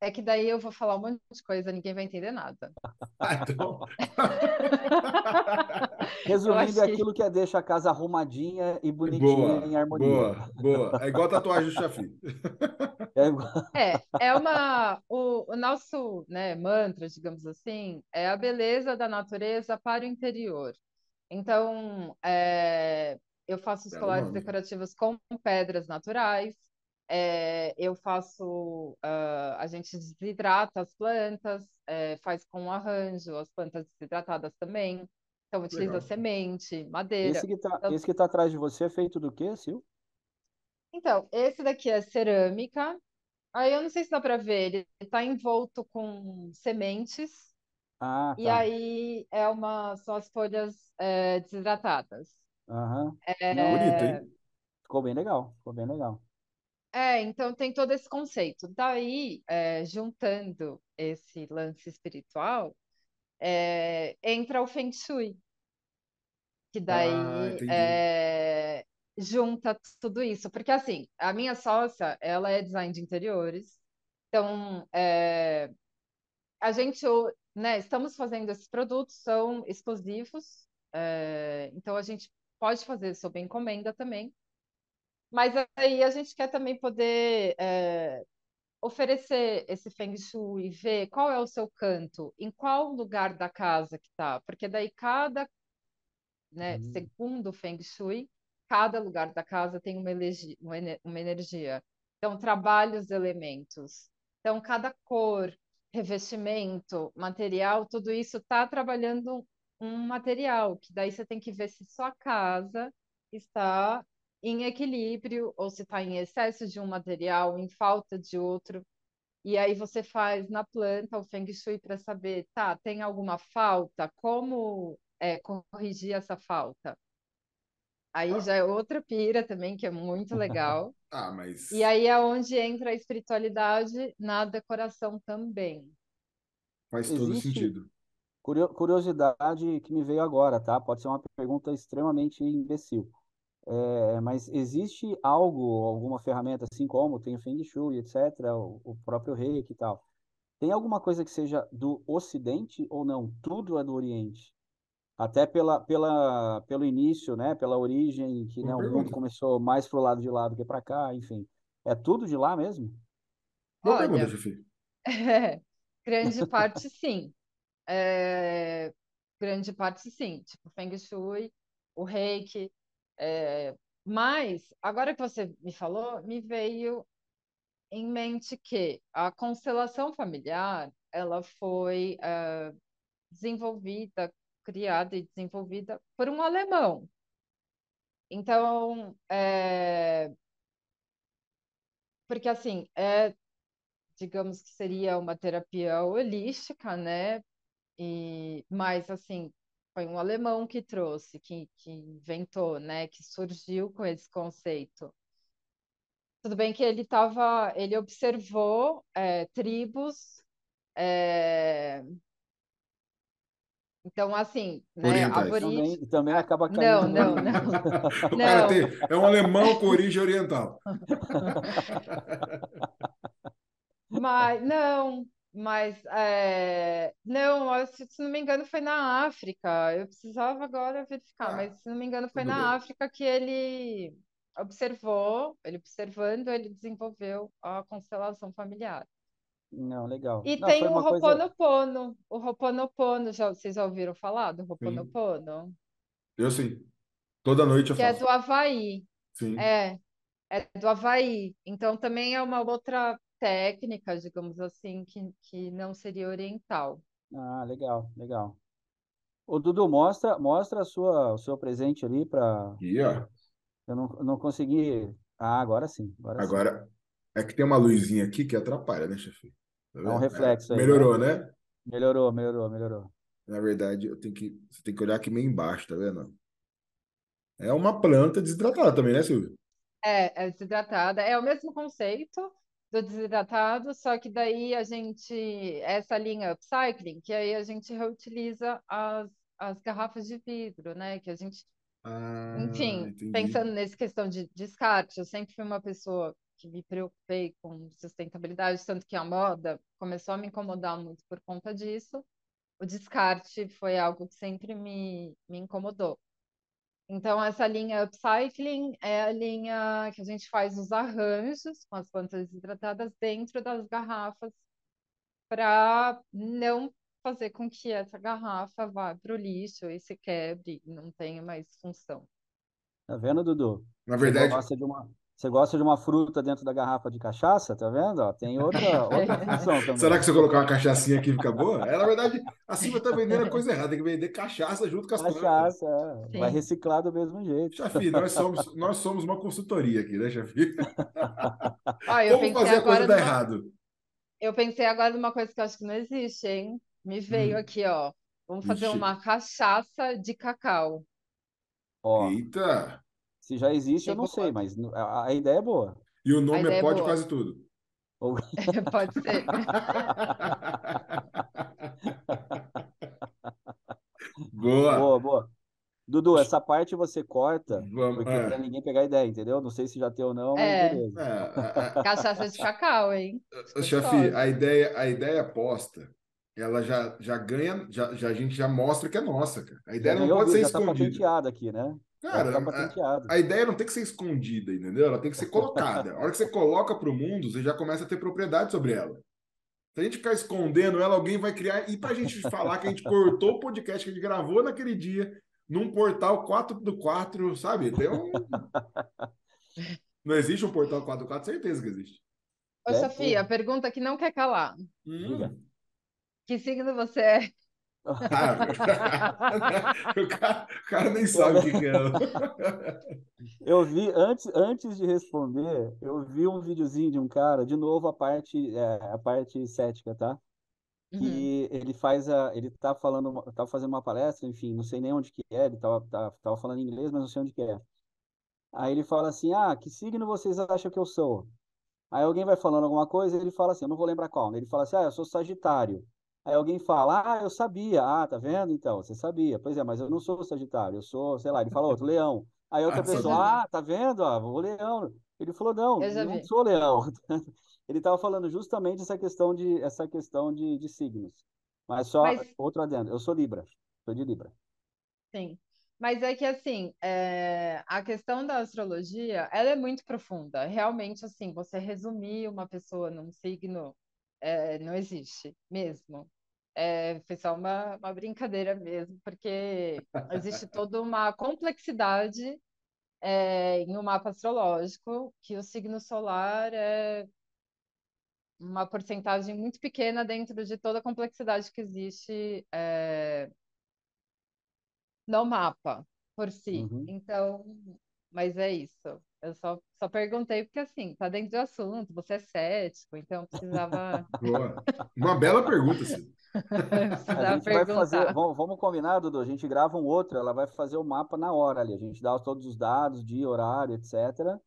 é que daí eu vou falar um monte de coisa, ninguém vai entender nada. Ah, então... Resumindo, é aquilo que deixa a casa arrumadinha e bonitinha boa, em harmonia. Boa, boa. É igual a tatuagem do Chafi. É, igual... é, é uma. O, o nosso né, mantra, digamos assim, é a beleza da natureza para o interior. Então, é, eu faço os colares decorativos com pedras naturais. É, eu faço, uh, a gente desidrata as plantas, é, faz com arranjo, as plantas desidratadas também. Então, utiliza Legal. semente, madeira. Esse que está então, tá atrás de você é feito do quê, Sil? Então, esse daqui é cerâmica. Aí eu não sei se dá para ver, ele está envolto com sementes. Ah, e tá. aí é uma, são as folhas é, desidratadas. Aham. É, Bonito, hein? Ficou bem legal, ficou bem legal. É, então tem todo esse conceito. Daí, é, juntando esse lance espiritual, é, entra o Feng Shui, que daí Ah, é, junta tudo isso. Porque, assim, a minha sócia, ela é design de interiores, então é, a gente, né, estamos fazendo esses produtos, são exclusivos, é, então a gente pode fazer sob encomenda também. Mas aí a gente quer também poder é, oferecer esse Feng Shui, ver qual é o seu canto, em qual lugar da casa que está, porque daí cada, né, uhum. segundo o Feng Shui, cada lugar da casa tem uma, elegi, uma energia. Então, trabalha os elementos. Então, cada cor, revestimento, material, tudo isso está trabalhando um material, que daí você tem que ver se sua casa está em equilíbrio ou se está em excesso de um material, em falta de outro. E aí você faz na planta o Feng Shui para saber, tá, tem alguma falta? Como é, corrigir essa falta? Aí já é outra pira também, que é muito legal. ah, mas... E aí é onde entra a espiritualidade na decoração também. Faz todo Existe sentido. Curiosidade que me veio agora, tá? Pode ser uma pergunta extremamente imbecil. É, mas existe algo, alguma ferramenta, assim como tem o Feng Shui, etc., o, o próprio Reiki e tal. Tem alguma coisa que seja do Ocidente ou não? Tudo é do Oriente? Até pela, pela, pelo início, né? Pela origem, que né, o mundo começou mais pro lado de lá do que para cá, enfim. É tudo de lá mesmo? Boa Olha, pergunta, Jufi. É, grande parte sim. É, grande parte sim. Tipo, Feng Shui, o Reiki, é, mas, agora que você me falou, me veio em mente que a constelação familiar ela foi uh, desenvolvida, criada e desenvolvida por um alemão. Então, é... porque assim, é, digamos que seria uma terapia holística, né? E, mas assim, foi um alemão que trouxe, que, que inventou, né? Que surgiu com esse conceito. Tudo bem que ele estava, ele observou é, tribos é, então, assim, né, aborígenes... Também, também acaba caindo. Não, não, não. não. Tem, é um alemão com origem oriental. mas, não, mas, é... não, se não me engano, foi na África. Eu precisava agora verificar, ah, mas se não me engano, foi na bem. África que ele observou, ele observando, ele desenvolveu a constelação familiar. Não, legal. E Não, tem o Roponopono. Coisa... O Roponopono, já, vocês já ouviram falar do Roponopono? Eu sim. Toda noite eu que faço. Que é do Havaí. Sim. É, é do Havaí. Então também é uma outra técnica, digamos assim, que, que não seria oriental. Ah, legal, legal. O Dudu, mostra, mostra a sua, o seu presente ali para. Aqui, ó. Eu não, não consegui. Ah, agora sim. Agora, agora sim. é que tem uma luzinha aqui que atrapalha, né, chefe? Tá é um reflexo aí. Melhorou, né? né? Melhorou, melhorou, melhorou. Na verdade, eu tenho que, você tem que olhar aqui meio embaixo, tá vendo? É uma planta desidratada também, né, Silvio? É, é desidratada. É o mesmo conceito do desidratado, só que daí a gente, essa linha upcycling, que aí a gente reutiliza as, as garrafas de vidro, né? Que a gente, ah, enfim, entendi. pensando nessa questão de descarte, eu sempre fui uma pessoa que me preocupei com sustentabilidade, tanto que a moda começou a me incomodar muito por conta disso. O descarte foi algo que sempre me, me incomodou. Então, essa linha upcycling é a linha que a gente faz os arranjos com as plantas hidratadas dentro das garrafas para não fazer com que essa garrafa vá para o lixo e se quebre e não tenha mais função. Tá vendo, Dudu? Na verdade, Você gosta de uma, você gosta de uma fruta dentro da garrafa de cachaça, tá vendo? Ó, tem outra, outra função também. Será que se eu colocar uma cachaçinha aqui fica boa? É, na verdade, assim vai estar vendendo a coisa errada, tem que vender cachaça junto com as cachaça, plantas. É. vai reciclar do mesmo jeito. Chafi, nós somos, nós somos uma consultoria aqui, né, Chafi? Como fazer a coisa dar errado? Eu pensei agora numa coisa que eu acho que não existe, hein? Me veio hum. aqui, ó. Vamos fazer Ixi. uma cachaça de cacau. Ó. Eita! Se já existe, eu não sei, mas a, a ideia é boa. E o nome é Pode é Quase Tudo. Pode ser. boa. Boa, boa. Dudu, essa parte você corta, Vamos, porque é. pra ninguém pegar ideia, entendeu? Não sei se já tem ou não, é. mas beleza. É, Cachaça de cacau, hein? Chefe, a ideia, a ideia posta, ela já, já ganha, já, já, a gente já mostra que é nossa, cara. A ideia já não pode ser já escondida. Já tá patenteada aqui, né? Cara, tá a, a, ideia não tem que ser escondida, entendeu? Ela tem que ser colocada. a hora que você coloca para o mundo, você já começa a ter propriedade sobre ela. Se a gente ficar escondendo ela, alguém vai criar. E para a gente falar que a gente cortou o podcast que a gente gravou naquele dia, num portal 4 do 4, sabe? Tem um... Não existe um portal 4 do 4, certeza que existe. Ô, é, Sofia, a pergunta que não quer calar. Hum. Que signo você é? Ah, o, cara, o, cara, nem sabe o que, que é. Eu vi, antes, antes de responder, eu vi um videozinho de um cara, de novo a parte, é, a parte cética, tá? Uhum. E ele faz a. Ele tá falando, tá fazendo uma palestra, enfim, não sei nem onde que é, ele tava, tava, tá, tava falando inglês, mas não sei onde que é. Aí ele fala assim: Ah, que signo vocês acham que eu sou? Aí alguém vai falando alguma coisa, ele fala assim, eu não vou lembrar qual. Ele fala assim: Ah, eu sou Sagitário. Aí alguém fala, ah, eu sabia. Ah, tá vendo? Então, você sabia. Pois é, mas eu não sou Sagitário, eu sou, sei lá, ele fala outro, Leão. Aí outra ah, pessoa, ah, tá vendo? Ah, o Leão. Ele falou, não, eu não sou Leão. ele estava falando justamente essa questão de, essa questão de, de signos. Mas só mas... outro adendo, eu sou Libra, sou de Libra. Sim. Mas é que, assim, é... a questão da astrologia, ela é muito profunda. Realmente, assim, você resumir uma pessoa num signo é, não existe mesmo. É, foi só uma, uma brincadeira mesmo, porque existe toda uma complexidade é, em um mapa astrológico, que o signo solar é uma porcentagem muito pequena dentro de toda a complexidade que existe é, no mapa por si. Uhum. Então, mas é isso. Eu só, só perguntei porque, assim, tá dentro do assunto, você é cético, então precisava. Boa. Uma bela pergunta, sim. a gente vai fazer, vamos, vamos combinar, Dudu, a gente grava um outro, ela vai fazer o mapa na hora ali, a gente dá todos os dados, dia, horário, etc.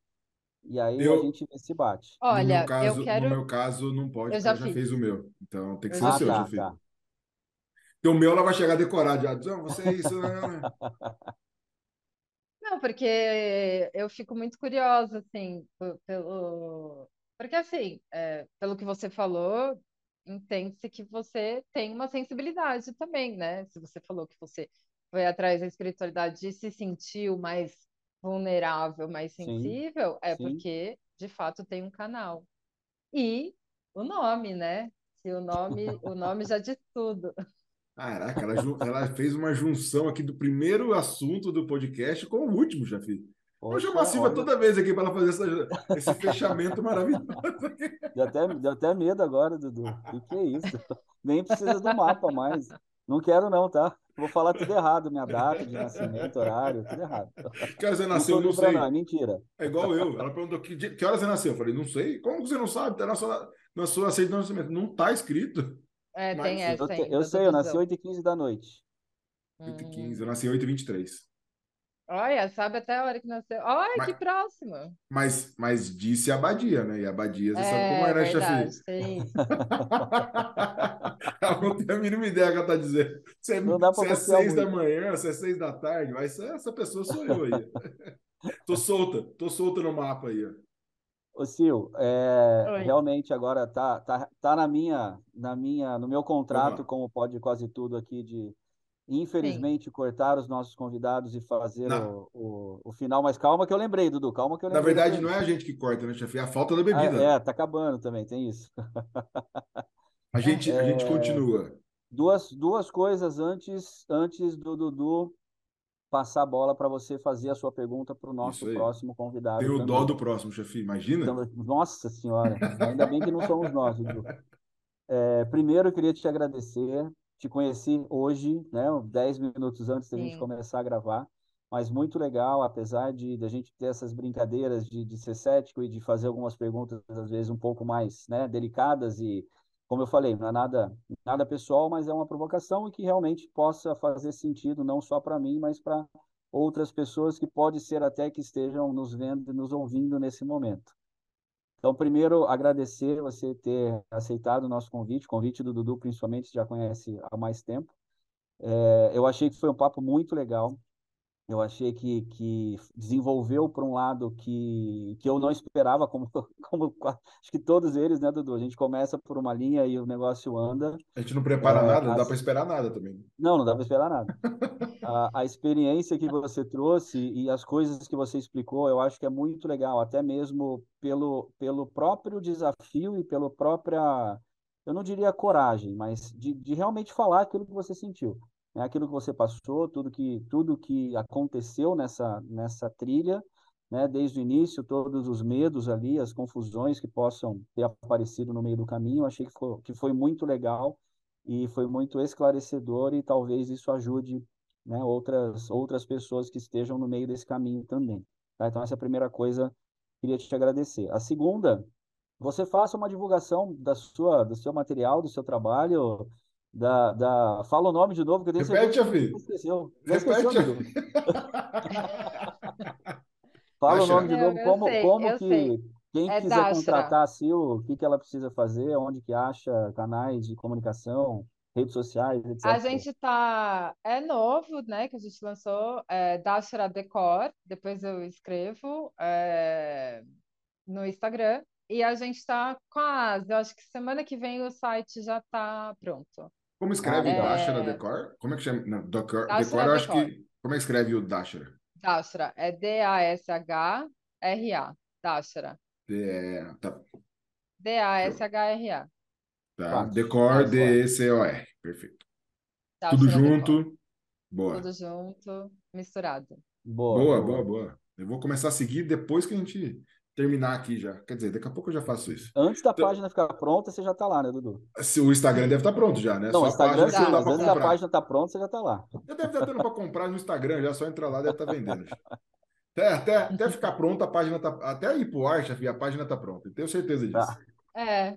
E aí eu, a gente se bate. Olha, no meu caso, eu quero... no meu caso não pode, eu já, já fez o meu. Então tem que ser ah, o seu, tá, já. Tá. Então o meu ela vai chegar decorado já. Não, você é isso, né? Não, porque eu fico muito curiosa, assim, pelo. Porque, assim, é, pelo que você falou, entende-se que você tem uma sensibilidade também, né? Se você falou que você foi atrás da espiritualidade e se sentiu mais vulnerável, mais sensível, sim, é sim. porque de fato tem um canal. E o nome, né? Se o nome, o nome já diz tudo. Caraca, ela, ela, fez uma junção aqui do primeiro assunto do podcast com o último, já fiz. Vou chamar a Silvia toda vez aqui para ela fazer essa, esse fechamento maravilhoso. Deu até, deu até medo agora, Dudu. O que é isso? Nem precisa do mapa mais. Não quero, não, tá? Vou falar tudo errado, minha data de nascimento, horário, tudo errado. Que horas você nasceu? Não, não sei. Não, mentira. É igual eu. Ela perguntou que, que horas você nasceu. Eu falei, não sei. Como você não sabe? Tá na sua, na sua de nascimento. Não tá escrito. É, Mas, tem essa. Eu, eu sei, eu nasci 8h15 da noite. 8h15, eu nasci 8h23. Olha, sabe até a hora que nasceu. Olha, mas, que próximo. Mas, mas disse Abadia, né? E Abadia, você é, sabe como é, né, chefe? Sim. ela não tem a mínima ideia que ela está dizendo. Se é, se é seis da manhã, se é seis da tarde, mas essa pessoa sou eu aí. tô solta, tô solta no mapa aí. Ô, Sil, é, realmente agora tá, tá, tá na minha, na minha, no meu contrato, como pode quase tudo aqui de Infelizmente, Sim. cortar os nossos convidados e fazer o, o, o, final. Mas calma que eu lembrei, Dudu. Calma que eu lembrei. Na verdade, não é a gente que corta, né, chefe? É a falta da bebida. Ah, é, tá acabando também, tem isso. a, gente, é... a gente continua. Duas, duas coisas antes, antes do Dudu passar a bola para você fazer a sua pergunta para o nosso próximo convidado. Tem o dó do próximo, chefe, imagina. Então, nossa Senhora, ainda bem que não somos nós, Dudu. É, primeiro, eu queria te agradecer te conheci hoje, né, 10 minutos antes da Sim. gente começar a gravar, mas muito legal, apesar de, de a gente ter essas brincadeiras de, de ser cético e de fazer algumas perguntas, às vezes, um pouco mais né, delicadas e, como eu falei, não é nada, nada pessoal, mas é uma provocação e que realmente possa fazer sentido, não só para mim, mas para outras pessoas que pode ser até que estejam nos vendo e nos ouvindo nesse momento. Então, primeiro, agradecer você ter aceitado o nosso convite, o convite do Dudu, principalmente, já conhece há mais tempo. É, eu achei que foi um papo muito legal. Eu achei que, que desenvolveu por um lado que, que eu não esperava, como, como acho que todos eles, né, Dudu? A gente começa por uma linha e o negócio anda. A gente não prepara é, nada, não as... dá para esperar nada também. Não, não dá para esperar nada. a, a experiência que você trouxe e as coisas que você explicou, eu acho que é muito legal, até mesmo pelo, pelo próprio desafio e pela própria, eu não diria coragem, mas de, de realmente falar aquilo que você sentiu né, aquilo que você passou, tudo que, tudo que aconteceu nessa, nessa trilha, né, desde o início, todos os medos ali, as confusões que possam ter aparecido no meio do caminho, achei que foi, que foi muito legal e foi muito esclarecedor e talvez isso ajude né, outras, outras pessoas que estejam no meio desse caminho também. Tá? Então, essa é a primeira coisa queria te agradecer. A segunda, você faça uma divulgação da sua, do seu material, do seu trabalho, da, da... Fala o nome de novo, que eu tenho Repete, certeza que esqueceu. Repete, Fala o nome de novo, como, sei, como que sei. quem é quiser contratar a Sil, o que, que ela precisa fazer, onde que acha canais de comunicação, redes sociais, etc. A gente tá, é novo, né, que a gente lançou, é Dashra Decor, depois eu escrevo é, no Instagram, e a gente está quase, eu acho que semana que vem o site já está pronto. Como escreve é... Dashra Decor? Como é que chama? Não, Decor, Decor eu acho que. Como é que escreve o Dashra? Dashra, é D-A-S-H-R-A. Dashra. D tá. D-A-S-H-R-A. Tá. Decor, D-E-C-O-R. Perfeito. Dashra Tudo junto. Decor. Boa. Tudo junto, misturado. Boa, boa, boa, boa. Eu vou começar a seguir depois que a gente terminar aqui já. Quer dizer, daqui a pouco eu já faço isso. Antes da então, página ficar pronta, você já está lá, né, Dudu? O Instagram deve estar tá pronto já, né? Não, só o Instagram sim, mas antes da página estar tá pronta, você já está lá. Já deve estar tá dando para comprar no Instagram, já só entrar lá, deve estar tá vendendo. Até, até, até ficar pronta, a página tá. Até ir pro ar, chefe, a página tá pronta. Tenho certeza disso. Tá. É.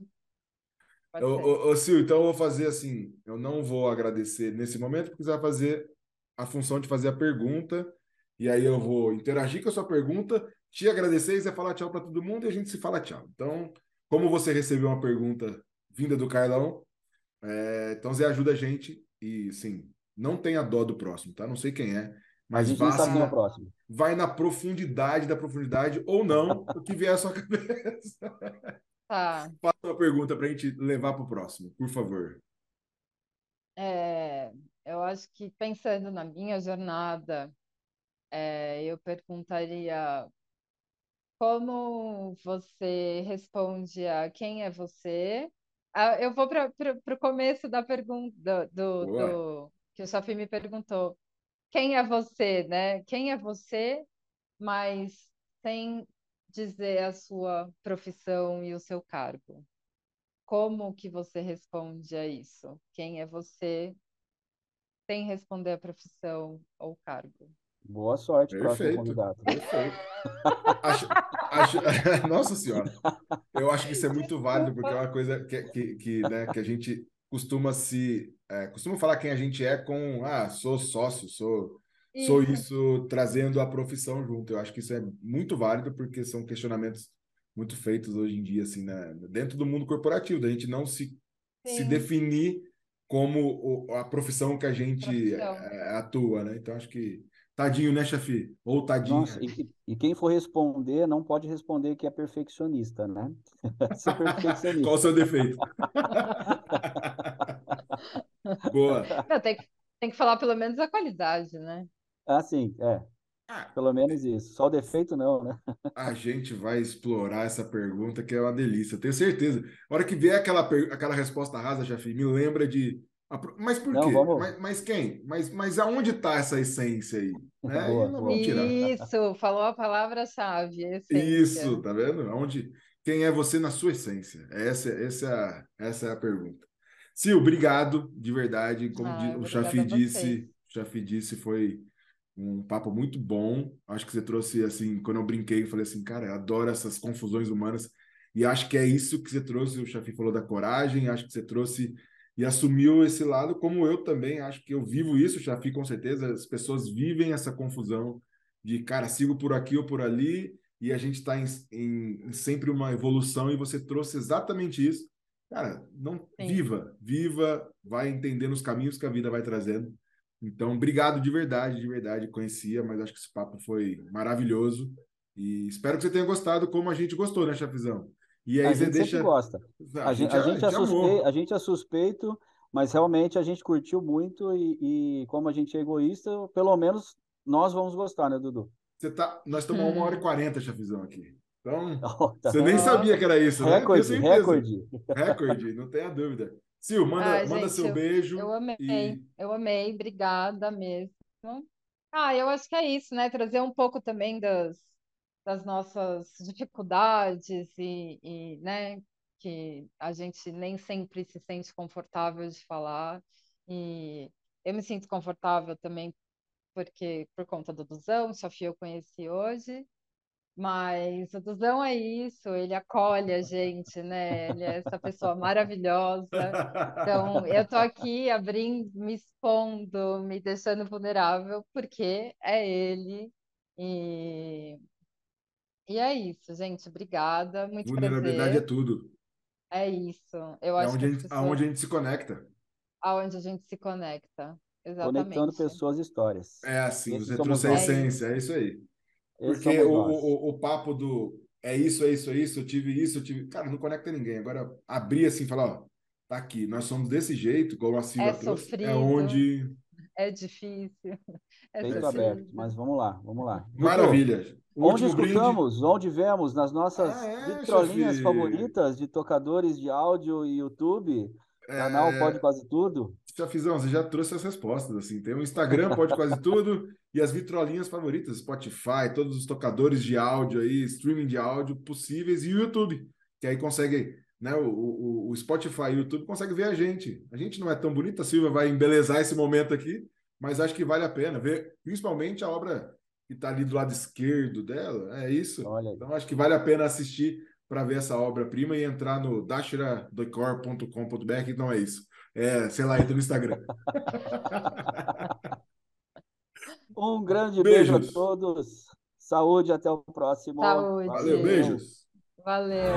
Ô, ô, ô, Sil, então eu vou fazer assim: eu não vou agradecer nesse momento, porque você vai fazer a função de fazer a pergunta, e aí eu vou interagir com a sua pergunta, te agradecer e você falar tchau para todo mundo e a gente se fala tchau. Então, como você recebeu uma pergunta vinda do Carlão, é, então você ajuda a gente e, sim, não tenha dó do próximo, tá? Não sei quem é, mas gente sabe na, próxima. vai na profundidade da profundidade ou não, o que vier à sua cabeça. Tá. Faça uma pergunta para a gente levar para o próximo, por favor. É, eu acho que pensando na minha jornada, é, eu perguntaria como você responde a quem é você. Ah, eu vou para o começo da pergunta do, do, do, que o Sophie me perguntou. Quem é você, né? Quem é você, mas sem dizer a sua profissão e o seu cargo. Como que você responde a isso? Quem é você sem responder a profissão ou cargo? Boa sorte, Perfeito. próximo candidato. Perfeito. acho, acho, nossa senhora, eu acho que isso é muito válido porque é uma coisa que, que, que, né, que a gente costuma se é, costuma falar quem a gente é com ah sou sócio, sou isso. sou isso trazendo a profissão junto. Eu acho que isso é muito válido porque são questionamentos muito feitos hoje em dia assim né, dentro do mundo corporativo, da gente não se se definir como o, a profissão que a gente profissão. É, atua, né? Então acho que Tadinho, né, chefe? Ou tadinho. Nossa, e, e, quem for responder, não pode responder que é perfeccionista, né? Ser perfeccionista. Qual o seu defeito? Boa. Não, tem, que, tem que falar pelo menos a qualidade, né? Ah, sim, é. Ah, pelo menos isso. Só o defeito não, né? A gente vai explorar essa pergunta que é uma delícia, tenho certeza. A hora que vier aquela, aquela resposta rasa, chefe, me lembra de mas por não, quê? Vamos... Mas, mas, quem? Mas, mas aonde está essa essência aí? Né? Boa, boa. Isso, falou a palavra-chave. Isso, tá vendo? Aonde, quem é você na sua essência? Essa, essa, essa é a pergunta. Sil, obrigado, de verdade. Como ah, o Chafi disse, Chafi disse, foi um papo muito bom. Acho que você trouxe, assim, quando eu brinquei, eu falei assim, cara, eu adoro essas confusões humanas. E acho que é isso que você trouxe. O Chafi falou da coragem, acho que você trouxe e assumiu esse lado, como eu também acho que eu vivo isso, já fico com certeza, as pessoas vivem essa confusão de, cara, sigo por aqui ou por ali, e a gente está em, em, em, sempre uma evolução, e você trouxe exatamente isso. Cara, não Sim. viva, viva, vai entendendo os caminhos que a vida vai trazendo. Então, obrigado de verdade, de verdade, conhecia, mas acho que esse papo foi maravilhoso. E espero que você tenha gostado como a gente gostou, né, Chafizão? E aí a você gente deixa. gosta. A, a gente, a, gente é suspeito, a gente é suspeito, mas realmente a gente curtiu muito e, e, como a gente é egoísta, pelo menos nós vamos gostar, né, Dudu? Você tá, nós estamos uma hora e quarenta, chafizão, aqui. Então, oh, tá você nem sabia que era isso, né? Recorde, recorde. Recorde, não tenha dúvida. Sil, manda, ah, manda gente, seu beijo. Eu amei, e... eu amei, obrigada mesmo. Ah, eu acho que é isso, né? Trazer um pouco também das, das nossas dificuldades e, e, né, que a gente nem sempre se sente confortável de falar. E eu me sinto confortável também porque por conta do Duzão, Sofia eu conheci hoje, mas o Duzão é isso, ele acolhe a gente, né? Ele é essa pessoa maravilhosa. Então, eu tô aqui abrindo, me expondo, me deixando vulnerável, porque é ele. E e é isso, gente. Obrigada. Muito Vulnerabilidade prazer. é tudo. É isso. Eu é acho onde, a gente, pessoas... aonde a gente se conecta. Aonde a gente se conecta. Exatamente. Conectando pessoas e histórias. É assim, Esse você trouxe a essência, é isso aí. Esse Porque o, o, o, papo do é isso, é isso, é isso, eu tive isso, eu tive. Cara, não conecta ninguém. Agora, abrir assim e falar, ó, tá aqui, nós somos desse jeito, como a Silvia é trouxe, é sofrido, é onde. É difícil. É Peito aberto, mas vamos lá, vamos lá. Maravilha. Onde escutamos, brinde... onde vemos nas nossas ah, é, vitrolinhas favoritas de tocadores de áudio e YouTube, Canal é... Pode Quase Tudo? Fizão, você já trouxe as respostas. assim. Tem o Instagram Pode Quase Tudo e as vitrolinhas favoritas, Spotify, todos os tocadores de áudio aí, streaming de áudio possíveis e o YouTube, que aí consegue, né? O, o, o Spotify e o YouTube consegue ver a gente. A gente não é tão bonita, a Silvia vai embelezar esse momento aqui, mas acho que vale a pena ver, principalmente a obra que está ali do lado esquerdo dela. É isso. Então acho que vale a pena assistir para ver essa obra-prima e entrar no dashiradecor.com.br. Então é isso. É, sei lá, entra no Instagram. um grande beijos. beijo a todos. Saúde, até o próximo. Saúde. Valeu, beijos. Valeu.